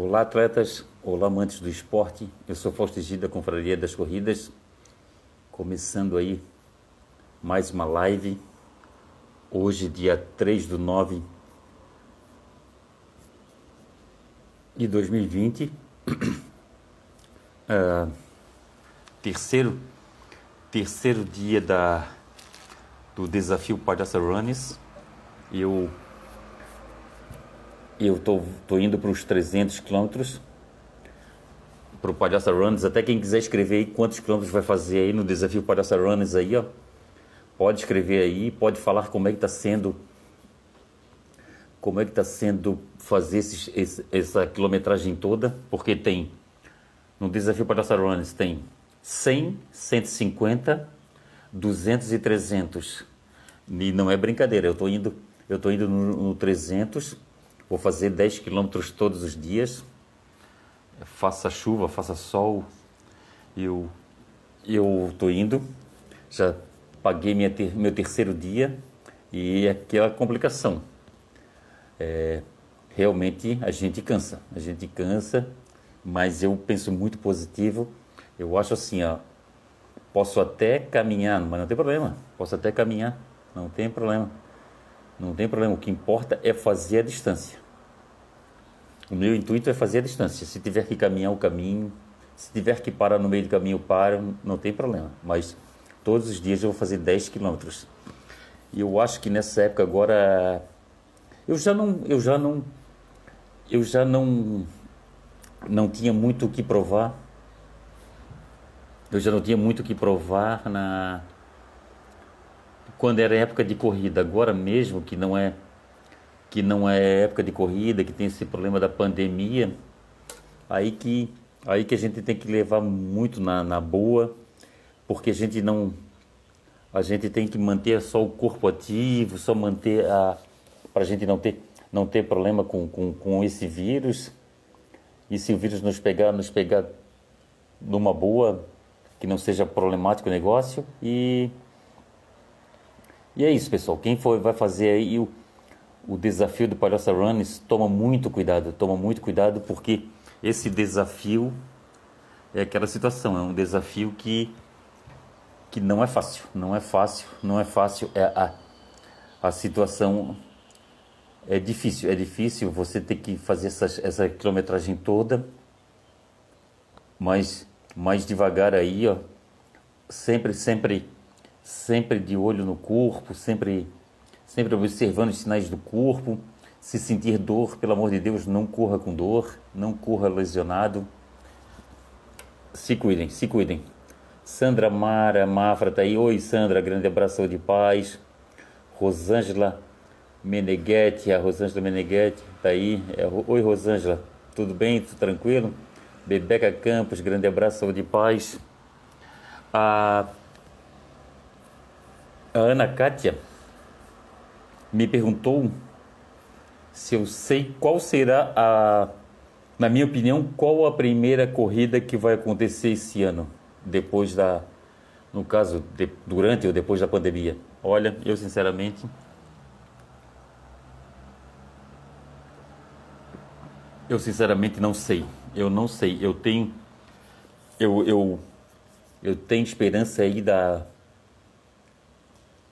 Olá, atletas. Olá, amantes do esporte. Eu sou Fausto Gida, da Confraria das Corridas. Começando aí mais uma live. Hoje, dia 3 do 9 de 2020. Uh, terceiro, terceiro dia da, do desafio Palhaça Runners. Eu eu tô, tô indo para os 300 quilômetros para o Palhaça Runners. Até quem quiser escrever aí quantos quilômetros vai fazer aí no desafio Palhaça Runners aí, ó. Pode escrever aí, pode falar como é que está sendo como é que está sendo fazer esses, esse, essa quilometragem toda, porque tem no desafio Palhaça Runners tem 100, 150, 200 e 300. E não é brincadeira, eu estou indo, eu tô indo no, no 300 Vou fazer 10 quilômetros todos os dias. Faça chuva, faça sol. Eu eu tô indo. Já paguei minha ter, meu terceiro dia e é aquela complicação. É, realmente a gente cansa, a gente cansa, mas eu penso muito positivo. Eu acho assim, ó, posso até caminhar, mas não tem problema. Posso até caminhar, não tem problema. Não tem problema, o que importa é fazer a distância. O meu intuito é fazer a distância. Se tiver que caminhar o caminho, se tiver que parar no meio do caminho, paro, não tem problema. Mas todos os dias eu vou fazer 10 quilômetros. E eu acho que nessa época agora eu já não eu já não eu já não não tinha muito o que provar. Eu já não tinha muito o que provar na quando era época de corrida, agora mesmo que não é que não é época de corrida, que tem esse problema da pandemia, aí que aí que a gente tem que levar muito na, na boa, porque a gente não a gente tem que manter só o corpo ativo, só manter a para a gente não ter não ter problema com, com, com esse vírus. E se o vírus nos pegar, nos pegar numa boa, que não seja problemático o negócio e e é isso, pessoal. Quem for vai fazer aí o, o desafio do Palhaça Runners, toma muito cuidado, toma muito cuidado porque esse desafio é aquela situação, é um desafio que que não é fácil, não é fácil, não é fácil, é a, a situação é difícil, é difícil você ter que fazer essa, essa quilometragem toda, mas mais devagar aí, ó, sempre, sempre sempre de olho no corpo, sempre, sempre observando os sinais do corpo. Se sentir dor, pelo amor de Deus, não corra com dor, não corra lesionado. Se cuidem, se cuidem. Sandra Mara Mafra tá aí. Oi, Sandra, grande abraço de paz. Rosângela Meneghetti, a Rosângela Meneghetti tá aí. É, Oi, Rosângela, tudo bem? Tudo tranquilo? Bebeca Campos, grande abraço de paz. A a Ana Kátia me perguntou se eu sei qual será a, na minha opinião, qual a primeira corrida que vai acontecer esse ano, depois da, no caso, de, durante ou depois da pandemia. Olha, eu sinceramente Eu sinceramente não sei. Eu não sei. Eu tenho eu eu eu tenho esperança aí da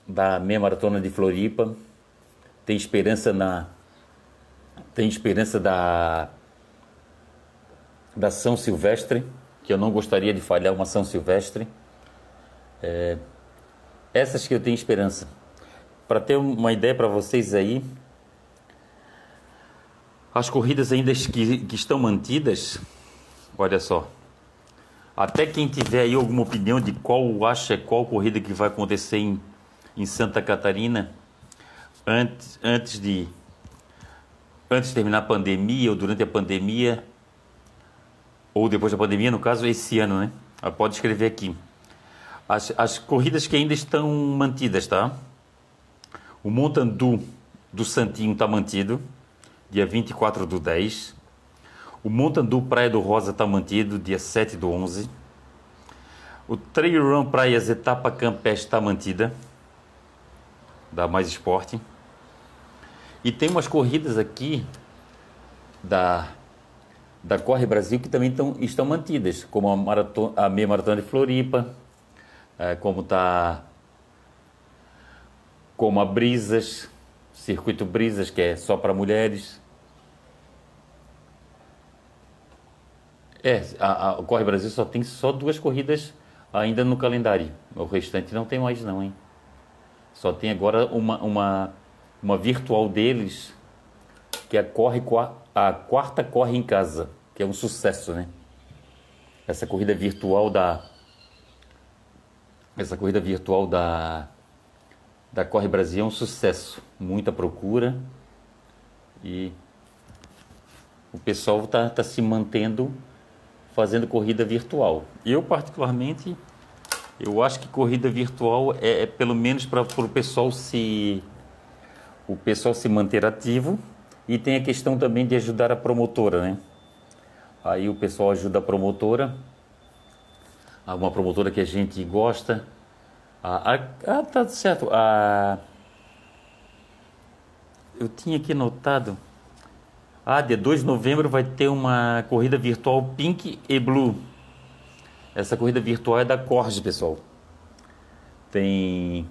da meia maratona de Floripa, tem esperança na tem esperança da da São Silvestre, que eu não gostaria de falhar uma São Silvestre. É, essas que eu tenho esperança. Para ter uma ideia para vocês aí, as corridas ainda que, que estão mantidas, olha só. Até quem tiver aí alguma opinião de qual acha qual corrida que vai acontecer em em Santa Catarina antes, antes de antes de terminar a pandemia ou durante a pandemia ou depois da pandemia, no caso esse ano, né? Ah, pode escrever aqui. As, as corridas que ainda estão mantidas, tá? O Montandu do Santinho está mantido, dia 24 do 10. O Montandu Praia do Rosa está mantido, dia 7 do 11. O Trail Run Praias Etapa Campestre está mantida, da Mais Esporte. E tem umas corridas aqui da da Corre Brasil que também tão, estão mantidas, como a, maratona, a meia maratona de Floripa, é, como tá como a Brisas, circuito Brisas que é só para mulheres. É, a, a Corre Brasil só tem só duas corridas ainda no calendário. O restante não tem mais não, hein? Só tem agora uma, uma, uma virtual deles, que é a, corre, a quarta corre em casa, que é um sucesso, né? Essa corrida virtual da. Essa corrida virtual da. Da Corre Brasil é um sucesso. Muita procura. E o pessoal está tá se mantendo fazendo corrida virtual. Eu, particularmente, eu acho que corrida virtual é, é pelo menos para o pessoal se o pessoal se manter ativo e tem a questão também de ajudar a promotora, né? Aí o pessoal ajuda a promotora, uma promotora que a gente gosta. Ah, ah tá certo. Ah, eu tinha aqui notado ah, dia 2 de novembro vai ter uma corrida virtual Pink e Blue. Essa corrida virtual é da Corge, pessoal. Tem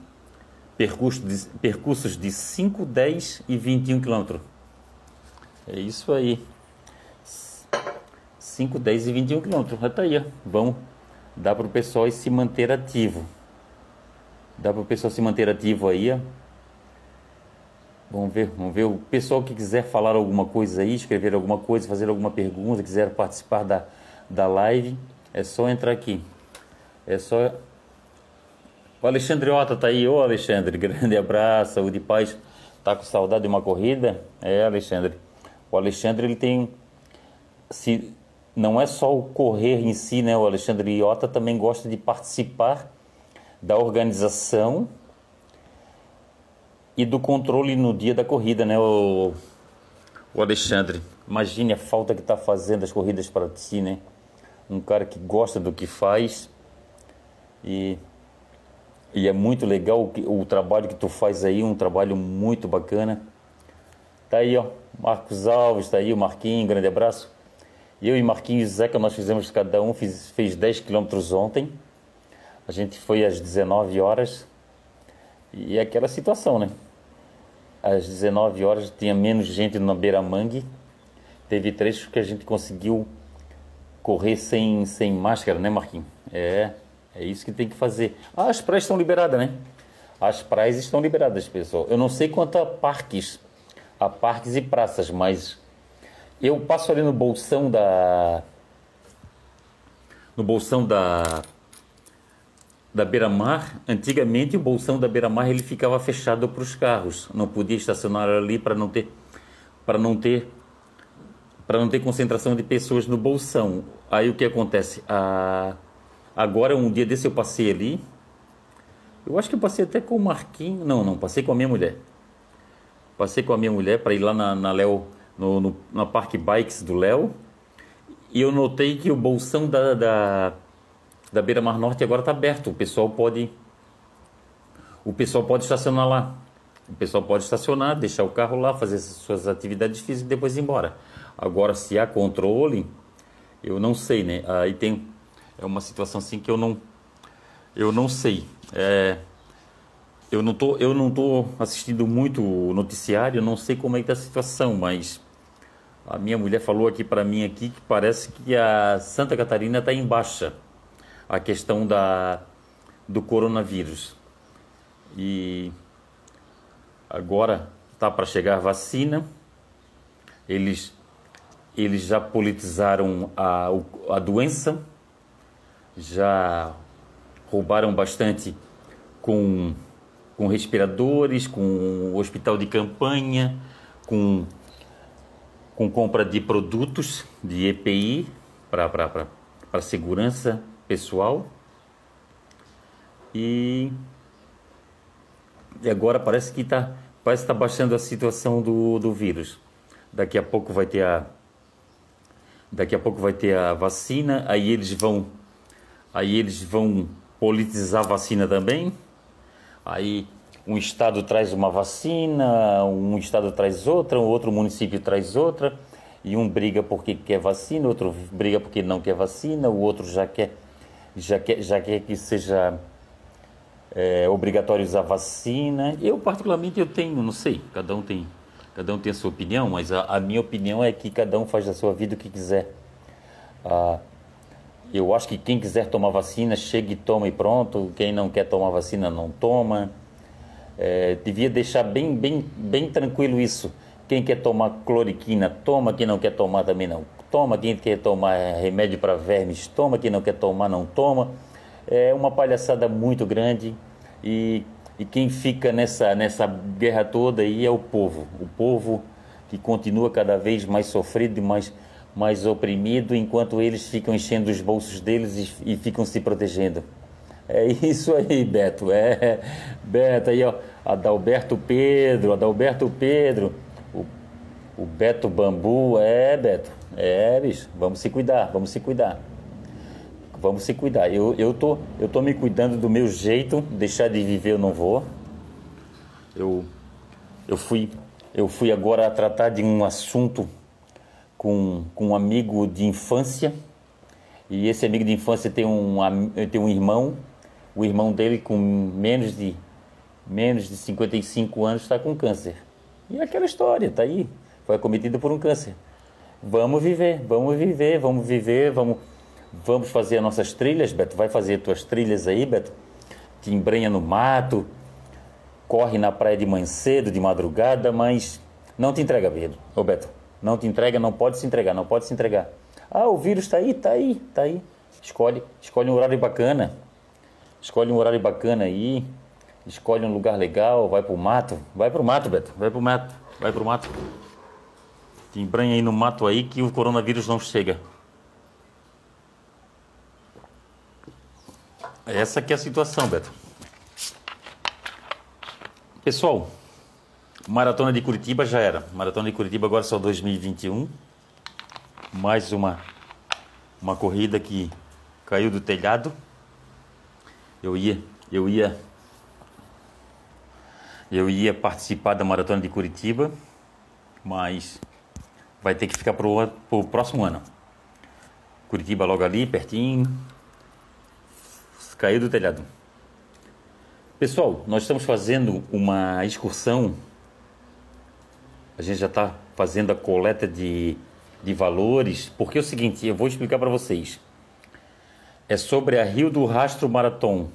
percursos de, percursos de 5, 10 e 21 quilômetros. É isso aí. 5, 10 e 21 quilômetros. Tá aí. Vamos. Dá para o pessoal se manter ativo. Dá para o pessoal se manter ativo aí. Vamos ver, vamos ver. O pessoal que quiser falar alguma coisa aí, escrever alguma coisa, fazer alguma pergunta, quiser participar da, da live, é só entrar aqui. É só. O Alexandre Ota tá aí. Ô Alexandre, grande abraço, saúde e paz. Tá com saudade de uma corrida? É, Alexandre. O Alexandre ele tem. Se, não é só o correr em si, né? O Alexandre Iota também gosta de participar da organização e do controle no dia da corrida, né, o, o Alexandre? Imagine a falta que está fazendo as corridas para ti, né? Um cara que gosta do que faz e, e é muito legal o, o trabalho que tu faz aí, um trabalho muito bacana. Tá aí, ó, Marcos Alves, tá aí, o Marquinhos, grande abraço. Eu e Marquinhos e Zeca, nós fizemos, cada um fez, fez 10 quilômetros ontem. A gente foi às 19 horas. E é aquela situação, né? às 19 horas tinha menos gente na beira-mangue. Teve trechos que a gente conseguiu correr sem, sem máscara, né, Marquinhos? É, é isso que tem que fazer. Ah, as praias estão liberadas, né? As praias estão liberadas, pessoal. Eu não sei quanto a parques, a parques e praças, mas eu passo ali no bolsão da no bolsão da da beira-mar, antigamente o bolsão da beira-mar ele ficava fechado para os carros, não podia estacionar ali para não ter para não ter para não ter concentração de pessoas no bolsão. Aí o que acontece? Ah, agora um dia desse eu passei ali, eu acho que eu passei até com o Marquinhos, não, não, passei com a minha mulher. Passei com a minha mulher para ir lá na, na Léo, no, no, na Park Bikes do Léo, e eu notei que o bolsão da, da da Beira Mar Norte agora está aberto. O pessoal pode o pessoal pode estacionar lá. O pessoal pode estacionar, deixar o carro lá, fazer suas atividades físicas e depois ir embora. Agora, se há controle, eu não sei, né? Aí tem é uma situação assim que eu não eu não sei. É, eu não tô eu não tô assistindo muito o noticiário, não sei como é que tá a situação, mas a minha mulher falou aqui para mim aqui que parece que a Santa Catarina está em baixa a questão da, do coronavírus. E agora está para chegar vacina, eles, eles já politizaram a, a doença, já roubaram bastante com, com respiradores, com hospital de campanha, com, com compra de produtos de EPI para segurança pessoal. E, e agora parece que está parece tá baixando a situação do, do vírus. Daqui a pouco vai ter a daqui a pouco vai ter a vacina, aí eles vão aí eles vão politizar a vacina também. Aí um estado traz uma vacina, um estado traz outra, um outro município traz outra. e um briga porque quer vacina, outro briga porque não quer vacina, o outro já quer, já quer, já quer que seja é, obrigatório usar vacina. Eu, particularmente, eu tenho, não sei, cada um tem, cada um tem a sua opinião, mas a, a minha opinião é que cada um faz da sua vida o que quiser. Ah, eu acho que quem quiser tomar vacina, chegue e toma e pronto. Quem não quer tomar vacina, não toma. É, devia deixar bem, bem, bem tranquilo isso. Quem quer tomar cloriquina, toma. Quem não quer tomar, também não toma. Quem quer tomar remédio para vermes, toma. Quem não quer tomar, não toma. É uma palhaçada muito grande e, e quem fica nessa, nessa guerra toda aí é o povo. O povo que continua cada vez mais sofrido e mais, mais oprimido, enquanto eles ficam enchendo os bolsos deles e, e ficam se protegendo. É isso aí, Beto. É, Beto aí, ó. Adalberto Pedro, Adalberto Pedro. O, o Beto Bambu, é, Beto. É, bicho. Vamos se cuidar, vamos se cuidar vamos se cuidar. Eu, eu, tô, eu tô me cuidando do meu jeito, deixar de viver eu não vou. Eu, eu, fui, eu fui agora tratar de um assunto com, com um amigo de infância. E esse amigo de infância tem um, tem um irmão. O irmão dele, com menos de, menos de 55 anos, está com câncer. E é aquela história, tá aí. Foi acometido por um câncer. Vamos viver, vamos viver, vamos viver, vamos Vamos fazer as nossas trilhas, Beto? Vai fazer tuas trilhas aí, Beto? Te embrenha no mato, corre na praia de manhã cedo, de madrugada, mas não te entrega medo. Ô, Beto, não te entrega, não pode se entregar, não pode se entregar. Ah, o vírus está aí, está aí, está aí. Escolhe, escolhe um horário bacana. Escolhe um horário bacana aí. Escolhe um lugar legal, vai pro mato. Vai pro mato, Beto. Vai pro mato. Vai pro mato. Te embranha aí no mato aí que o coronavírus não chega. Essa que é a situação, Beto. Pessoal, Maratona de Curitiba já era. Maratona de Curitiba agora só 2021. Mais uma uma corrida que caiu do telhado. Eu ia, eu ia eu ia participar da Maratona de Curitiba, mas vai ter que ficar para o próximo ano. Curitiba logo ali, pertinho, Caiu do telhado. Pessoal, nós estamos fazendo uma excursão. A gente já está fazendo a coleta de, de valores, porque é o seguinte, eu vou explicar para vocês. É sobre a Rio do Rastro Marathon,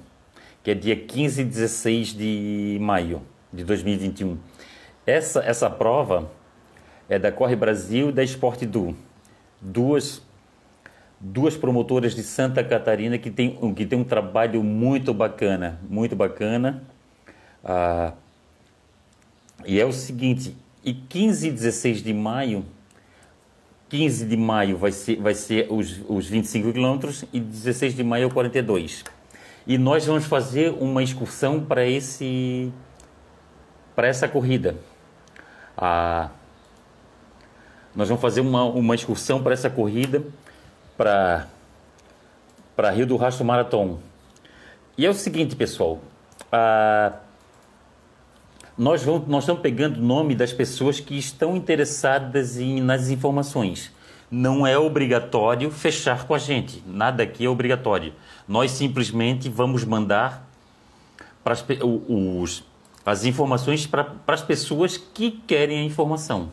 que é dia 15 e 16 de maio de 2021. Essa, essa prova é da Corre Brasil e da Esporte Du, duas duas promotoras de Santa Catarina que tem, que tem um trabalho muito bacana, muito bacana. Ah, e é o seguinte, e 15 e 16 de maio, 15 de maio vai ser, vai ser os, os 25 quilômetros e 16 de maio é o 42. E nós vamos fazer uma excursão para esse para essa corrida. Ah, nós vamos fazer uma, uma excursão para essa corrida para para Rio do Rastro Marathon. E é o seguinte, pessoal, nós, vamos, nós estamos pegando o nome das pessoas que estão interessadas em, nas informações. Não é obrigatório fechar com a gente, nada aqui é obrigatório. Nós simplesmente vamos mandar para as, os, as informações para as pessoas que querem a informação.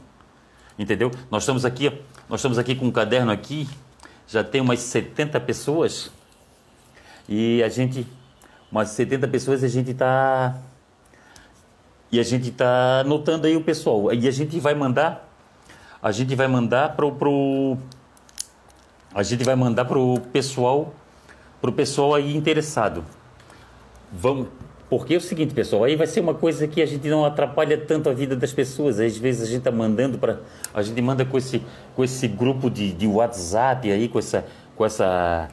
Entendeu? Nós estamos aqui, nós estamos aqui com um caderno aqui já tem umas 70 pessoas e a gente, umas 70 pessoas, a gente está e a gente está anotando aí o pessoal e a gente vai mandar, a gente vai mandar pro, pro a gente vai mandar pro pessoal, pro pessoal aí interessado. Vamos porque é o seguinte, pessoal, aí vai ser uma coisa que a gente não atrapalha tanto a vida das pessoas. Às vezes a gente está mandando para. A gente manda com esse, com esse grupo de, de WhatsApp aí, com essa, com, essa,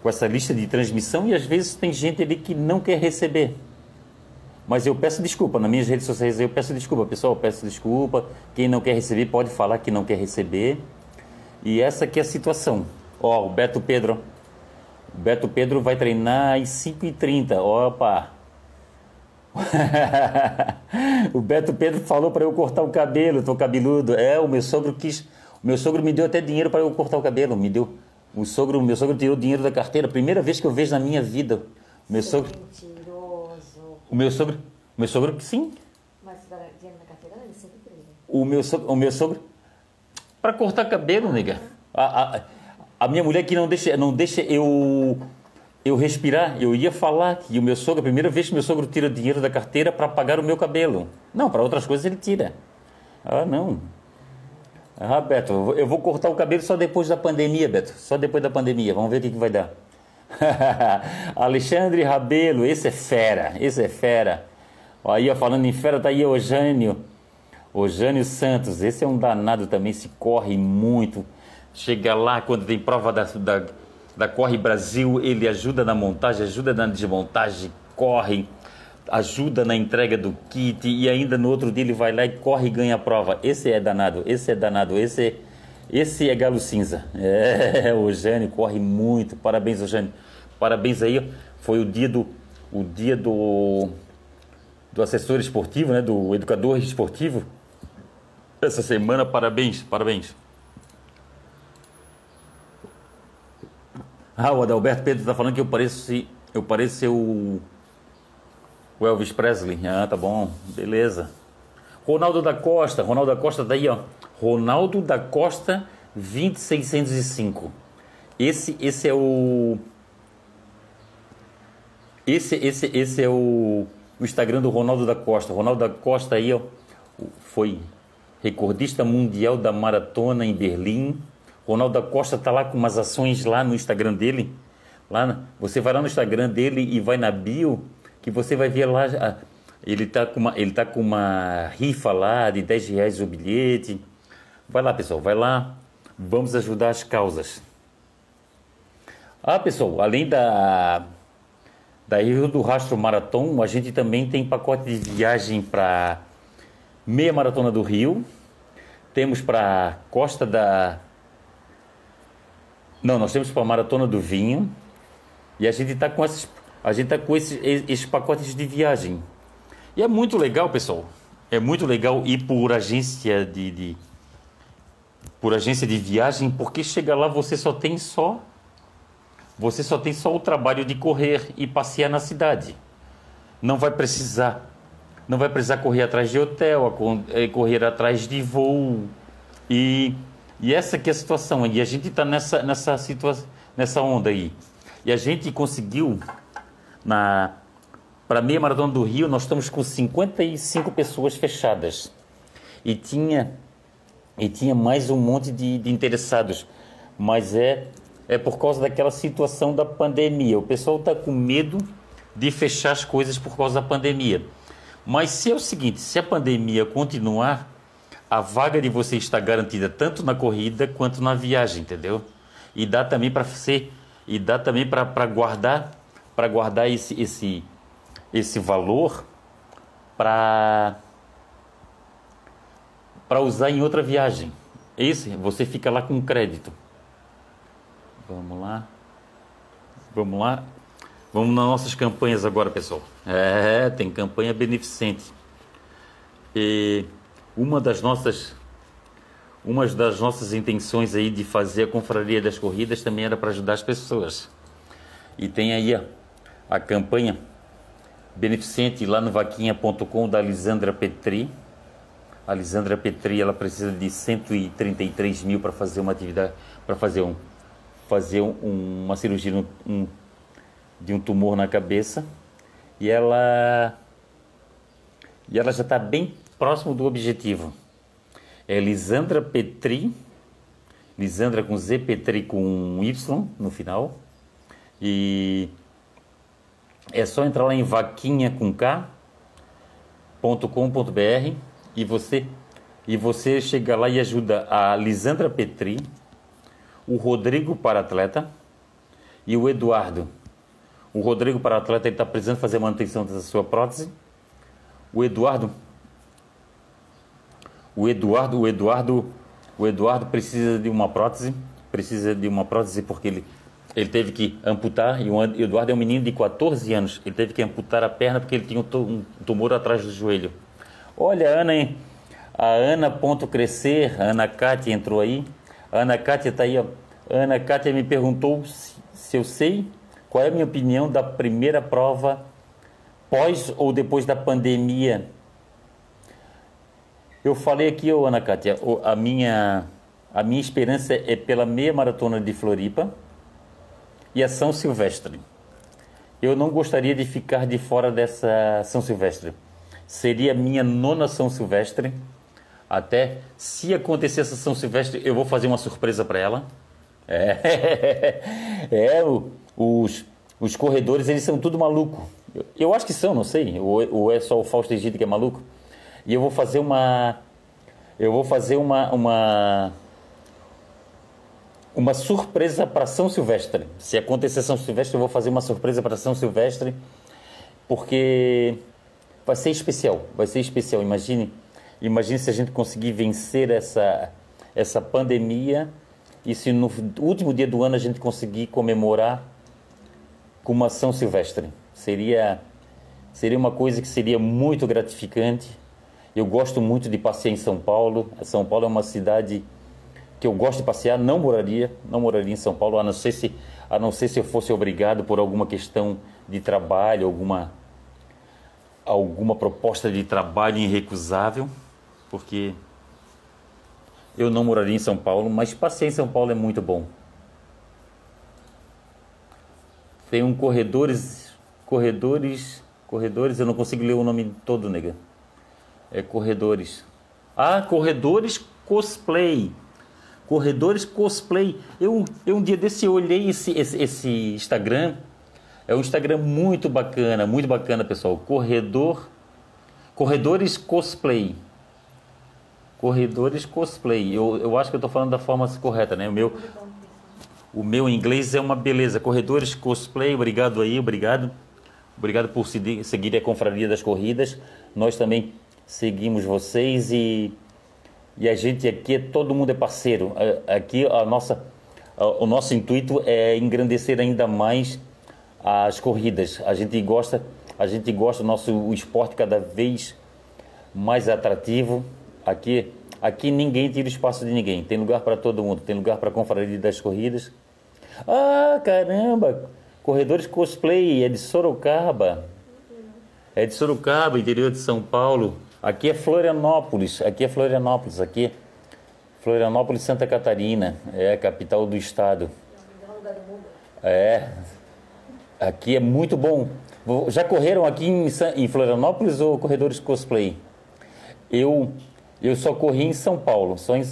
com essa lista de transmissão, e às vezes tem gente ali que não quer receber. Mas eu peço desculpa, nas minhas redes sociais eu peço desculpa, pessoal, peço desculpa. Quem não quer receber pode falar que não quer receber. E essa aqui é a situação. Ó, o Beto Pedro. O Beto Pedro vai treinar às 5h30. Opa! o Beto Pedro falou para eu cortar o cabelo, tô cabeludo. É, o meu sogro quis, Meu sogro me deu até dinheiro para eu cortar o cabelo, me deu. O sogro, meu sogro tirou dinheiro da carteira, primeira vez que eu vejo na minha vida. Meu sogro. O meu sogro, meu sogro sim. Mas dinheiro na carteira, ele sempre teve. O meu sogro, o meu sogro para cortar cabelo, nega. A, a, a minha mulher que não deixa, não deixa eu eu respirar. Eu ia falar que o meu sogro, a primeira vez que meu sogro tira dinheiro da carteira para pagar o meu cabelo. Não, para outras coisas ele tira. Ah, não. Ah, Beto, eu vou- eu vou cortar o cabelo só depois da pandemia, Beto. Só depois da pandemia. Vamos ver o que, que vai dar. Alexandre Rabelo, esse é fera, esse é fera. Aí, ó, falando em fera, tá aí o Jânio. O Jânio Santos, esse é um danado também, se corre muito. Chega lá quando tem prova da, da, da Corre Brasil, ele ajuda na montagem, ajuda na desmontagem, corre, ajuda na entrega do kit e ainda no outro dia ele vai lá e corre e ganha a prova. Esse é danado, esse é danado, esse é, esse é galo cinza. É, o Jânio corre muito. Parabéns, o Jânio. Parabéns aí. Foi o dia do o dia do do assessor esportivo, né, do educador esportivo. Essa semana, parabéns, parabéns. Ah, o Adalberto Pedro está falando que eu pareço, eu pareço ser o, Elvis Presley. Ah, tá bom, beleza. Ronaldo da Costa, Ronaldo da Costa daí, ó. Ronaldo da Costa 20605. Esse esse é o esse esse esse é o, o Instagram do Ronaldo da Costa. Ronaldo da Costa aí, ó, foi recordista mundial da maratona em Berlim. Ronaldo da Costa tá lá com umas ações lá no Instagram dele. Lá, você vai lá no Instagram dele e vai na bio que você vai ver lá ele tá com uma ele tá com uma rifa lá de 10 reais o bilhete. Vai lá, pessoal, vai lá. Vamos ajudar as causas. Ah, pessoal, além da da Rio do Rastro Marathon, a gente também tem pacote de viagem para meia maratona do Rio. Temos para Costa da Não, nós temos para Maratona do Vinho. E a gente está com esses a gente tá com esses, esses pacotes de viagem. E é muito legal, pessoal. É muito legal ir por agência de, de por agência de viagem, porque chega lá você só tem só você só tem só o trabalho de correr e passear na cidade. Não vai precisar, não vai precisar correr atrás de hotel, eh, correr atrás de voo. E, e essa que é a situação. E a gente está nessa nessa situação, nessa onda aí. E a gente conseguiu na para a meia maratona do Rio, nós estamos com 55 pessoas fechadas. E tinha e tinha mais um monte de, de interessados. Mas é, é por causa daquela situação da pandemia. O pessoal está com medo de fechar as coisas por causa da pandemia. Mas se é o seguinte, se a pandemia continuar, a vaga de você está garantida tanto na corrida quanto na viagem, entendeu? E dá também para ser e dá também para guardar para guardar esse esse esse valor para para usar em outra viagem. Esse você fica lá com crédito. Vamos lá. Vamos lá. Vamos nas nossas campanhas agora, pessoal. É, tem campanha beneficente. E uma das nossas uma das nossas intenções aí de fazer a confraria das corridas também era para ajudar as pessoas. E tem aí a, a campanha beneficente lá no vaquinha.com da Lisandra Petri. A Lisandra Petri ela precisa de 133 mil para fazer uma atividade, para fazer um fazer um, uma cirurgia um- de um tumor na cabeça. E ela e ela já está bem próximo do objetivo. É Lisandra Petri, Lisandra com Z, Petri com um Y no final. E é só entrar lá em vaquinha com K .com.br e você e você chega lá e ajuda a Lisandra Petri, o Rodrigo para atleta e o Eduardo. O Rodrigo para atleta está precisando fazer manutenção da sua prótese. O Eduardo o Eduardo, o Eduardo, o Eduardo precisa de uma prótese, precisa de uma prótese porque ele ele teve que amputar e o Eduardo é um menino de 14 anos. Ele teve que amputar a perna porque ele tinha um tumor atrás do joelho. Olha, Ana, hein? A Ana Ponto Crescer, Ana Cátia entrou aí. Ana Cátia está aí, ó. Ana Cátia me perguntou se, se eu sei qual é a minha opinião da primeira prova pós ou depois da pandemia. Eu falei aqui, ô Ana Cátia, a minha, a minha esperança é pela meia maratona de Floripa e a São Silvestre. Eu não gostaria de ficar de fora dessa São Silvestre. Seria minha nona São Silvestre. Até se acontecer essa São Silvestre, eu vou fazer uma surpresa para ela. É, é o, os, os corredores, eles são tudo maluco. Eu, eu acho que são, não sei. Ou, ou é só o Fausto Egito que é maluco. E eu vou fazer uma. Eu vou fazer uma. uma uma surpresa para São Silvestre. Se acontecer São Silvestre, eu vou fazer uma surpresa para São Silvestre, porque vai ser especial, vai ser especial. Imagine, imagine se a gente conseguir vencer essa essa pandemia e se no último dia do ano a gente conseguir comemorar com uma São Silvestre. Seria seria uma coisa que seria muito gratificante. Eu gosto muito de passear em São Paulo. São Paulo é uma cidade que eu gosto de passear, não moraria, não moraria em São Paulo, a não ser se, a não ser se eu fosse obrigado por alguma questão de trabalho, alguma alguma proposta de trabalho irrecusável, porque eu não moraria em São Paulo, mas passear em São Paulo é muito bom. Tem um corredores, corredores, corredores, eu não consigo ler o nome todo, nega. É corredores. Ah, corredores cosplay. Corredores Cosplay. Eu, eu um dia desse eu olhei esse, esse, esse Instagram. É um Instagram muito bacana, muito bacana, pessoal. Corredor. Corredores Cosplay. Corredores Cosplay. Eu, eu acho que eu estou falando da forma correta, né? O meu, o meu inglês é uma beleza. Corredores Cosplay, obrigado aí, obrigado. Obrigado por seguir a Confraria das Corridas. Nós também seguimos vocês e e a gente aqui, todo mundo é parceiro. Aqui a nossa, o nosso intuito é engrandecer ainda mais as corridas. A gente gosta, a gente gosta do nosso o esporte cada vez mais atrativo. Aqui, aqui ninguém tira espaço de ninguém. Tem lugar para todo mundo. Tem lugar para a confraria das corridas. Ah, caramba! Corredores cosplay é de Sorocaba. É de Sorocaba, interior de São Paulo. Aqui é Florianópolis, aqui é Florianópolis, aqui é Florianópolis, Santa Catarina, é a capital do estado. É, aqui é muito bom. Já correram aqui em, Florianópolis ou corredores cosplay? Eu, eu só corri em São Paulo, só em,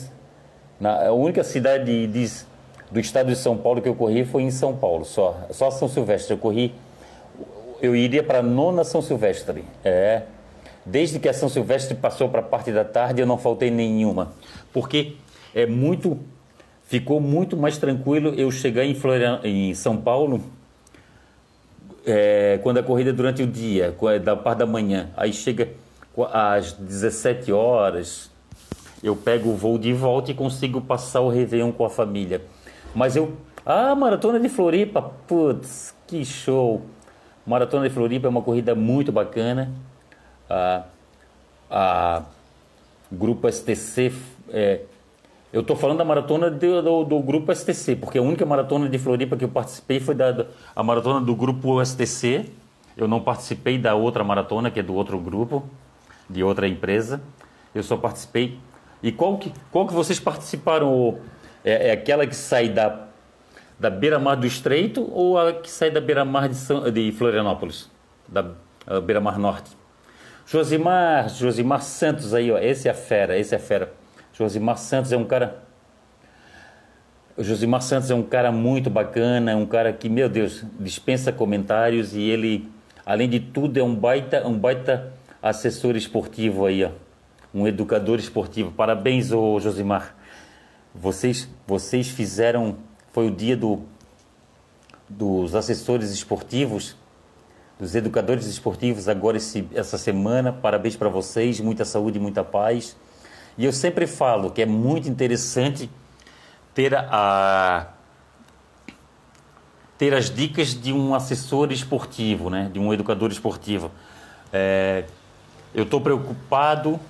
na, a única cidade de, do estado de São Paulo que eu corri foi em São Paulo, só, só São Silvestre. Eu corri, eu iria para nona São Silvestre, é. Desde que a São Silvestre passou para a parte da tarde, eu não faltei nenhuma, porque é muito, ficou muito mais tranquilo eu chegar em, Florian, em São Paulo é, quando a corrida é durante o dia, da parte da manhã, aí chega às 17 horas, eu pego o voo de volta e consigo passar o Réveillon com a família. Mas eu. Ah, Maratona de Floripa! Putz, que show! Maratona de Floripa é uma corrida muito bacana a, a Grupo STC. É, eu estou falando da maratona do, do, do, Grupo STC, porque a única maratona de Floripa que eu participei foi da, a maratona do Grupo STC. Eu não participei da outra maratona, que é do outro grupo, de outra empresa. Eu só participei. E qual que, qual que vocês participaram? É, é aquela que sai da, da beira-mar do Estreito ou a que sai da beira-mar de, de Florianópolis? Da beira-mar norte? Josimar, Josimar Santos aí, ó, esse é a fera, esse é a fera. Josimar Santos é um cara o Josimar Santos é um cara muito bacana, é um cara que, meu Deus, dispensa comentários e ele, além de tudo, é um baita, um baita assessor esportivo aí, ó. Um educador esportivo. Parabéns, ô Josimar. Vocês, vocês fizeram, foi o dia do, dos assessores esportivos dos educadores esportivos agora esse, essa semana. Parabéns para vocês, muita saúde, muita paz. E eu sempre falo que é muito interessante ter a ter as dicas de um assessor esportivo, né? De um educador esportivo. É, eu estou preocupado,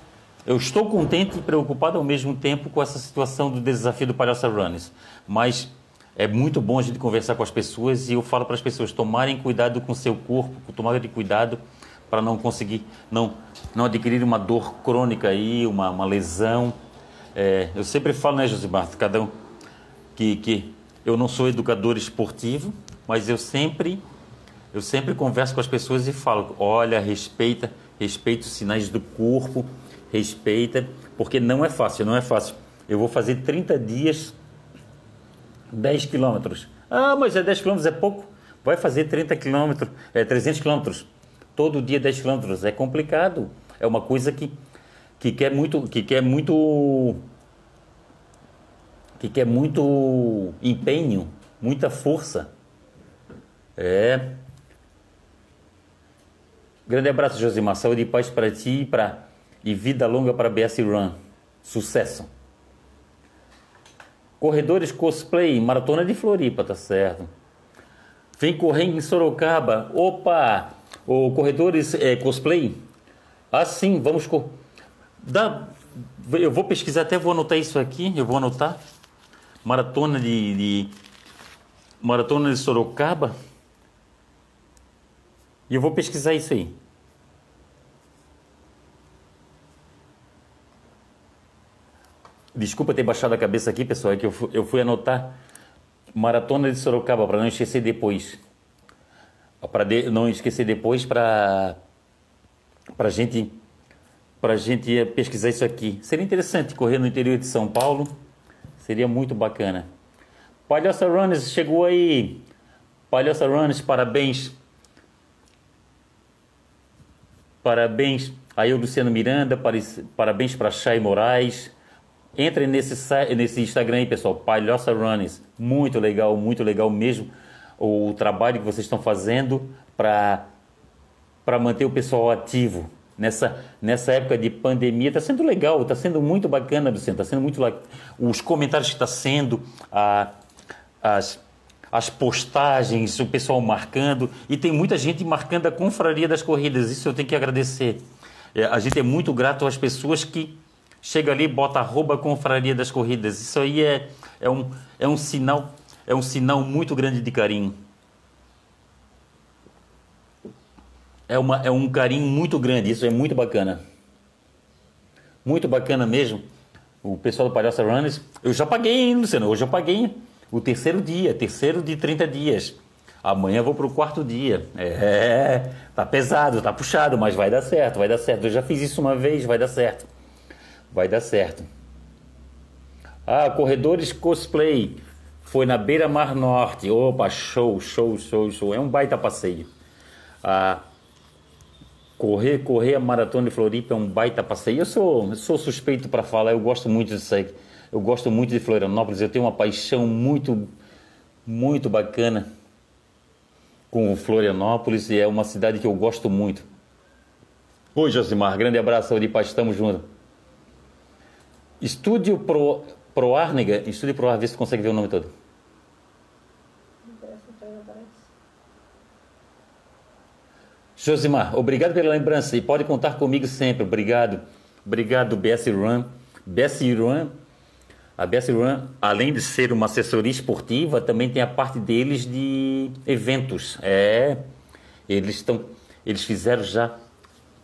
eu estou contente e preocupado ao mesmo tempo com essa situação do desafio do Palhaça Runners, mas é muito bom a gente conversar com as pessoas e eu falo para as pessoas tomarem cuidado com o seu corpo, tomarem cuidado para não conseguir, não, não adquirir uma dor crônica aí, uma, uma lesão. É, eu sempre falo, né, Josimar, cada um, que, que eu não sou educador esportivo, mas eu sempre, eu sempre converso com as pessoas e falo, olha, respeita, respeita os sinais do corpo, respeita, porque não é fácil, não é fácil. Eu vou fazer 30 dias, 10 quilômetros. Ah, mas é 10 quilômetros é pouco. Vai fazer 30 quilômetros, é 300 quilômetros. Todo dia 10 quilômetros é complicado. É uma coisa que, que quer muito, que quer muito, que quer muito empenho, muita força. É. Grande abraço, Josimar. Saúde e paz para ti e para e vida longa para BS Run. Sucesso. Corredores cosplay, maratona de Floripa, tá certo. Vem correr em Sorocaba. Opa! O corredores é, cosplay. Ah, sim, vamos. Co Dá, eu vou pesquisar, até vou anotar isso aqui. Eu vou anotar. Maratona de, de maratona de Sorocaba. E eu vou pesquisar isso aí. Desculpa ter baixado a cabeça aqui, pessoal, é que eu fui, eu fui anotar Maratona de Sorocaba para não esquecer depois. Para não esquecer depois para para gente para gente pesquisar isso aqui. Seria interessante correr no interior de São Paulo. Seria muito bacana. Palhoça Runners chegou aí. Palhoça Runners, parabéns. Parabéns aí o Luciano Miranda, parabéns para Chay Moraes. Entre nesse, nesse Instagram aí, pessoal, Palhoça Runners. Muito legal, muito legal mesmo o trabalho que vocês estão fazendo para manter o pessoal ativo. Nessa, nessa época de pandemia, está sendo legal, está sendo muito bacana, Luciano, está sendo muito Os comentários que está sendo, a, as, as postagens, o pessoal marcando, e tem muita gente marcando a confraria das corridas, isso eu tenho que agradecer. É, a gente é muito grato às pessoas que chega ali, bota arroba confraria das corridas. Isso aí é, é, um, é um sinal, é um sinal muito grande de carinho. É, uma, é um carinho muito grande, isso é muito bacana. Muito bacana mesmo. O pessoal do Palhaça Runners, eu já paguei, hein, Luciano? Hoje eu paguei o terceiro dia, terceiro de 30 dias. Amanhã vou para o quarto dia. É, tá pesado, tá puxado, mas vai dar certo, vai dar certo. Eu já fiz isso uma vez, vai dar certo vai dar certo. Ah, Corredores Cosplay. Foi na Beira Mar Norte. Opa, show, show, show, show. É um baita passeio. Ah, correr, correr a Maratona de Floripa é um baita passeio. Eu sou, sou suspeito para falar, eu gosto muito disso aí. Eu gosto muito de Florianópolis, eu tenho uma paixão muito, muito bacana com Florianópolis e é uma cidade que eu gosto muito. Oi, Josimar, grande abraço, paz, estamos juntos. Estúdio Pro, Pro Arnega. Estúdio Pro Ar, vê se consegue ver o nome todo. Josimar, obrigado pela lembrança e pode contar comigo sempre. Obrigado. Obrigado, BS Run. BS Run, a BS Run, além de ser uma assessoria esportiva, também tem a parte deles de eventos. É, eles estão, eles fizeram já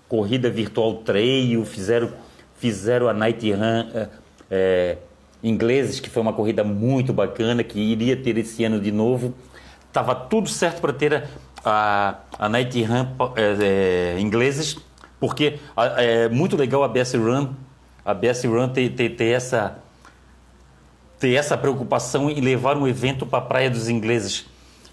corrida virtual trail, fizeram fizeram a Night Run é, é, ingleses, que foi uma corrida muito bacana, que iria ter esse ano de novo. Tava tudo certo para ter a, a, Night Run é, é, ingleses, porque é muito legal a BS Run, a BS Run ter, ter, ter essa ter essa preocupação em levar um evento para a praia dos ingleses,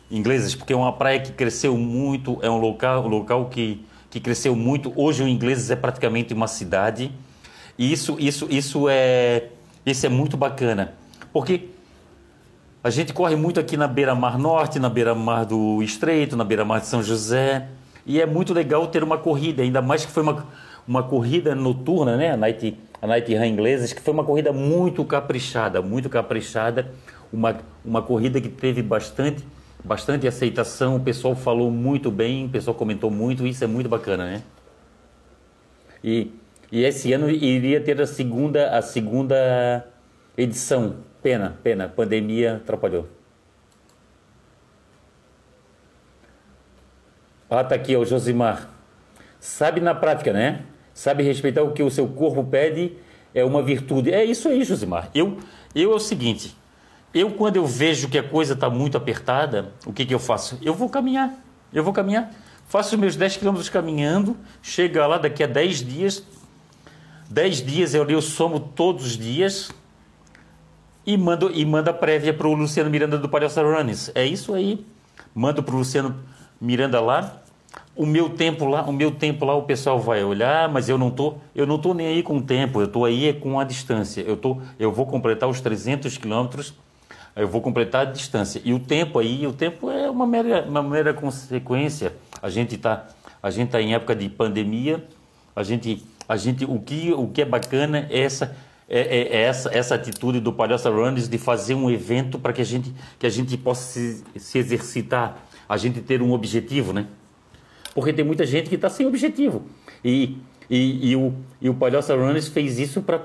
ingleses, porque é uma praia que cresceu muito, é um local, um local que, que cresceu muito. Hoje o ingleses é praticamente uma cidade e isso, isso, isso é, isso é muito bacana, porque a gente corre muito aqui na beira-mar norte, na beira-mar do Estreito, na beira-mar de São José, e é muito legal ter uma corrida, ainda mais que foi uma, uma corrida noturna, né? A Night, a Night Run inglesa, que foi uma corrida muito caprichada, muito caprichada, uma, uma corrida que teve bastante, bastante aceitação, o pessoal falou muito bem, o pessoal comentou muito, isso é muito bacana, né? E E esse ano iria ter a segunda, a segunda edição. Pena, pena, pandemia atrapalhou. Ah, tá aqui, ó, Josimar. Sabe na prática, né? Sabe respeitar o que o seu corpo pede é uma virtude. É isso aí, Josimar. Eu, eu é o seguinte, eu quando eu vejo que a coisa está muito apertada, o que, que eu faço? Eu vou caminhar. Eu vou caminhar. Faço os meus 10 quilômetros caminhando, chega lá daqui a 10 dias, 10 dias eu, eu somo todos os dias e mando e manda prévia para o Luciano Miranda do Palhaço Runnings. É isso aí. Mando para o Luciano Miranda lá. O meu tempo lá, o meu tempo lá, o pessoal vai olhar, mas eu não tô, eu não tô nem aí com o tempo. Eu tô aí é com a distância. Eu tô, eu vou completar os 300 quilômetros. Eu vou completar a distância. E o tempo aí, o tempo é uma mera, uma mera consequência. A gente está, a gente tá em época de pandemia. A gente, a gente, o que, o que é bacana é essa é, é, essa, essa atitude do Palhaça Runners de fazer um evento para que a gente, que a gente possa se, se exercitar, a gente ter um objetivo, né? Porque tem muita gente que está sem objetivo. E, e, e, o, e o Palhaça Runners fez isso para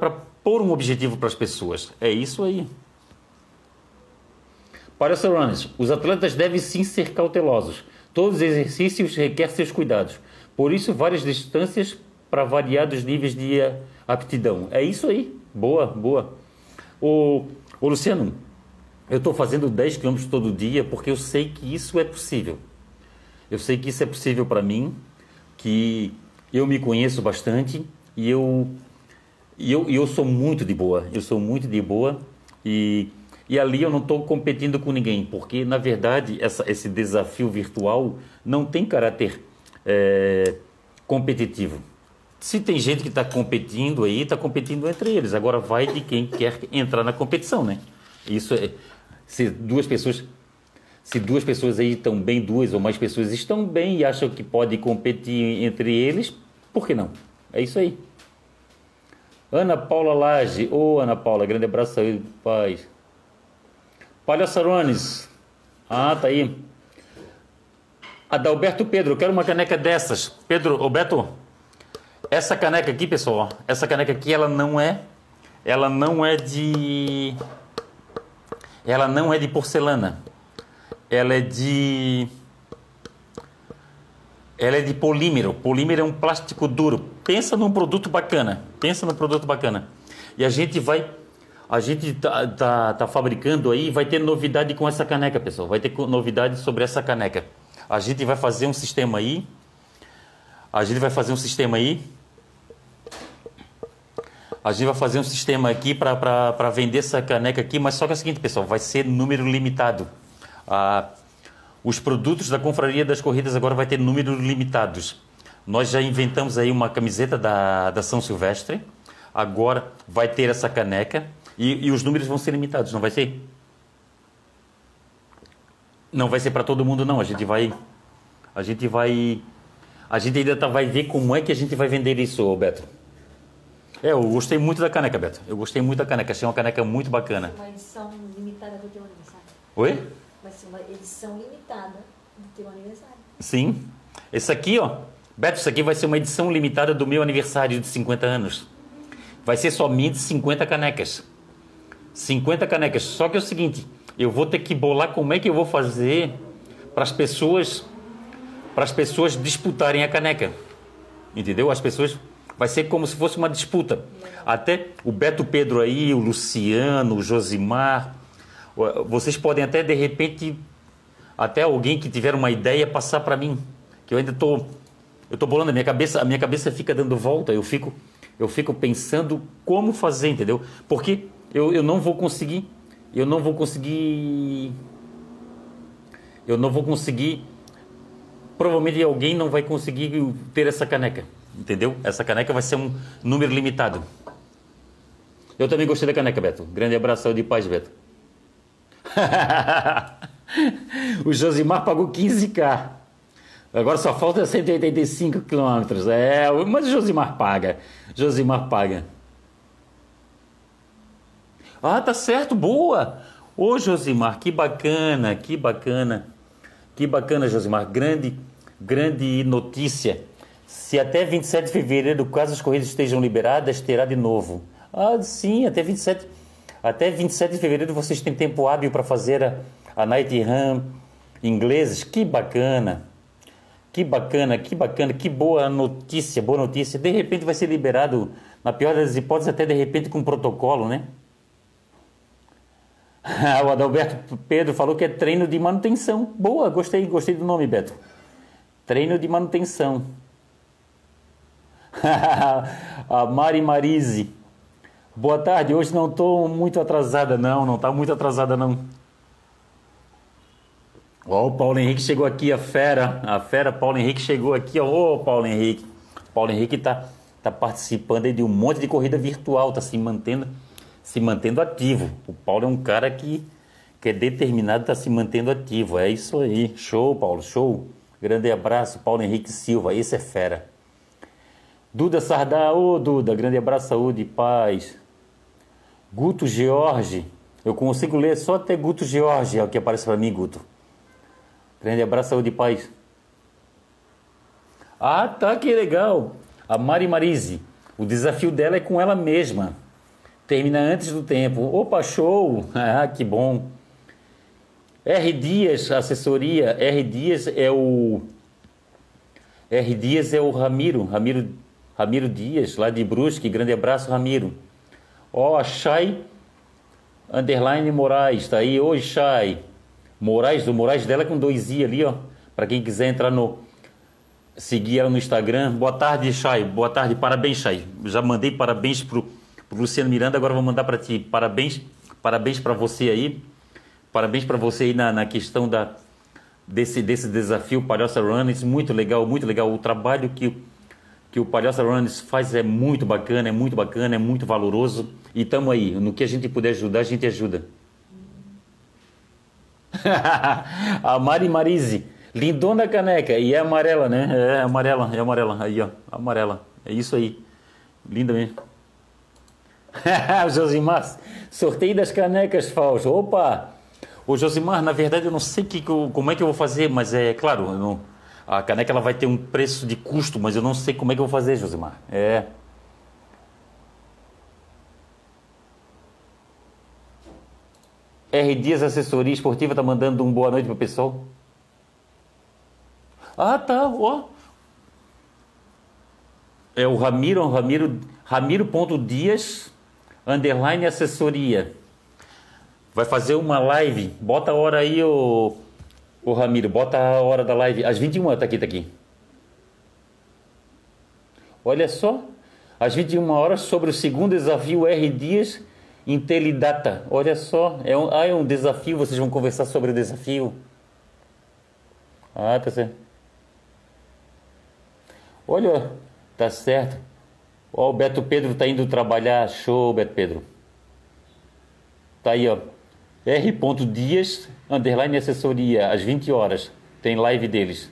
pôr um objetivo para as pessoas. É isso aí. Palhaça Runners, os atletas devem sim ser cautelosos. Todos os exercícios requerem seus cuidados. Por isso, várias distâncias para variados níveis de aptidão. É isso aí. Boa, boa. O, o Luciano, eu estou fazendo 10 quilômetros todo dia porque eu sei que isso é possível. Eu sei que isso é possível para mim, que eu me conheço bastante e eu, e eu, eu sou muito de boa. Eu sou muito de boa e, e ali eu não estou competindo com ninguém, porque na verdade essa, esse desafio virtual não tem caráter é, competitivo. Se tem gente que está competindo aí, está competindo entre eles. Agora vai de quem quer entrar na competição, né? Isso é. Se duas pessoas. Se duas pessoas aí estão bem, duas ou mais pessoas estão bem e acham que pode competir entre eles, por que não? É isso aí. Ana Paula Lage. Ô, oh, Ana Paula, grande abraço aí, paz. Palhaçarones. Ah, tá aí. Adalberto Pedro, quero uma caneca dessas. Pedro, Roberto, essa caneca aqui, pessoal, essa caneca aqui, ela não é, ela não é de, ela não é de porcelana. Ela é de, ela é de polímero. Polímero é um plástico duro. Pensa num produto bacana. Pensa num produto bacana. E a gente vai, a gente tá, tá, tá fabricando aí, vai ter novidade com essa caneca, pessoal. Vai ter novidade sobre essa caneca. A gente vai fazer um sistema aí. A gente vai fazer um sistema aí a gente vai fazer um sistema aqui para vender essa caneca aqui, mas só que é o seguinte, pessoal, vai ser número limitado. Ah, os produtos da Confraria das Corridas agora vai ter números limitados. Nós já inventamos aí uma camiseta da, da São Silvestre, agora vai ter essa caneca e, e os números vão ser limitados, não vai ser? Não vai ser para todo mundo não, a gente vai a gente vai a gente ainda tá, vai ver como é que a gente vai vender isso, Beto. É, eu gostei muito da caneca, Beto. Eu gostei muito da caneca. Achei uma caneca muito bacana. Uma edição limitada do teu aniversário. Oi? Vai ser uma edição limitada do teu aniversário. Sim. Esse aqui, ó. Beto, isso aqui vai ser uma edição limitada do meu aniversário de 50 anos. Vai ser somente 50 canecas. 50 canecas. Só que é o seguinte, eu vou ter que bolar como é que eu vou fazer para as pessoas para as pessoas disputarem a caneca. Entendeu? As pessoas Vai ser como se fosse uma disputa. Até o Beto Pedro aí, o Luciano, o Josimar, vocês podem até de repente, até alguém que tiver uma ideia passar para mim, que eu ainda estou, eu estou bolando a minha cabeça, a minha cabeça fica dando volta, eu fico, eu fico pensando como fazer, entendeu? Porque eu, eu não vou conseguir, eu não vou conseguir, eu não vou conseguir, provavelmente alguém não vai conseguir ter essa caneca. Entendeu? Essa caneca vai ser um número limitado. Eu também gostei da caneca, Beto. Grande abraço de paz, Beto. o Josimar pagou 15k. Agora só falta 185 quilômetros. É, mas o Josimar paga. Josimar paga. Ah, tá certo, boa. Ô Josimar, que bacana, que bacana. Que bacana, Josimar. Grande, grande notícia Se até 27 de fevereiro, caso as corridas estejam liberadas, terá de novo. Ah, sim, até 27, até 27 de fevereiro vocês têm tempo hábil para fazer a, a Night Run ingleses. Que bacana. Que bacana, que bacana, que boa notícia, boa notícia. De repente vai ser liberado, na pior das hipóteses, até de repente com protocolo, né? o Adalberto Pedro falou que é treino de manutenção. Boa, gostei, gostei do nome, Beto. Treino de manutenção. a Mari Marise. Boa tarde, hoje não estou muito atrasada, não, não está muito atrasada, não. Ó, o Paulo Henrique chegou aqui, a fera, a fera Paulo Henrique chegou aqui, ó, ô Paulo Henrique. Paulo Henrique está tá participando de um monte de corrida virtual, está se mantendo, se mantendo ativo. O Paulo é um cara que, que é determinado, está se mantendo ativo. É isso aí, show, Paulo, show. Grande abraço, Paulo Henrique Silva, esse é fera. Duda Sardá, ô Duda, grande abraço, saúde e paz. Guto George, eu consigo ler só até Guto George, é o que aparece para mim, Guto. Grande abraço, saúde e paz. Ah, tá, que legal. A Mari Marise, o desafio dela é com ela mesma. Termina antes do tempo. Opa, show! Ah, que bom. R Dias, assessoria. R Dias é o. R Dias é o Ramiro. Ramiro Ramiro Dias, lá de Brusque. Grande abraço, Ramiro. Ó, oh, Chay Underline Moraes, tá aí. Oi, Chay. Moraes, o Moraes dela com dois i ali, ó. Para quem quiser entrar no. Seguir ela no Instagram. Boa tarde, Chay. Boa tarde, parabéns, Chay. Já mandei parabéns pro, pro Luciano Miranda, agora vou mandar para ti. Parabéns, parabéns para você aí. Parabéns para você aí na, na questão da, desse, desse desafio Palhoça Runners. Muito legal, muito legal. O trabalho que que o Palhaça Runners faz é muito bacana, é muito bacana, é muito valoroso. E estamos aí. No que a gente puder ajudar, a gente ajuda. a Mari Marise, lindona caneca. E é amarela, né? É amarela, é amarela. Aí, ó, amarela. É isso aí. Linda mesmo. Josimar, sorteio das canecas, Fausto. Opa! O Josimar, na verdade, eu não sei que, como é que eu vou fazer, mas é claro, eu não a caneca ela vai ter um preço de custo, mas eu não sei como é que eu vou fazer, Josimar. É. R Dias Assessoria Esportiva tá mandando um boa noite pro pessoal. Ah, tá, ó. É o Ramiro, Ramiro, Ramiro.dias, underline assessoria. Vai fazer uma live. Bota a hora aí, ô. Ô Ramiro, bota a hora da live. Às 21 tá aqui, tá aqui. Olha só. Às 21 horas sobre o segundo desafio R Dias Intelidata. Olha só. É um, ah, é um desafio. Vocês vão conversar sobre o desafio. Ah, tá certo. Olha, tá certo. Ó, o Beto Pedro tá indo trabalhar. Show, Beto Pedro. Tá aí, ó. R. Dias underline assessoria, às 20 horas. Tem live deles.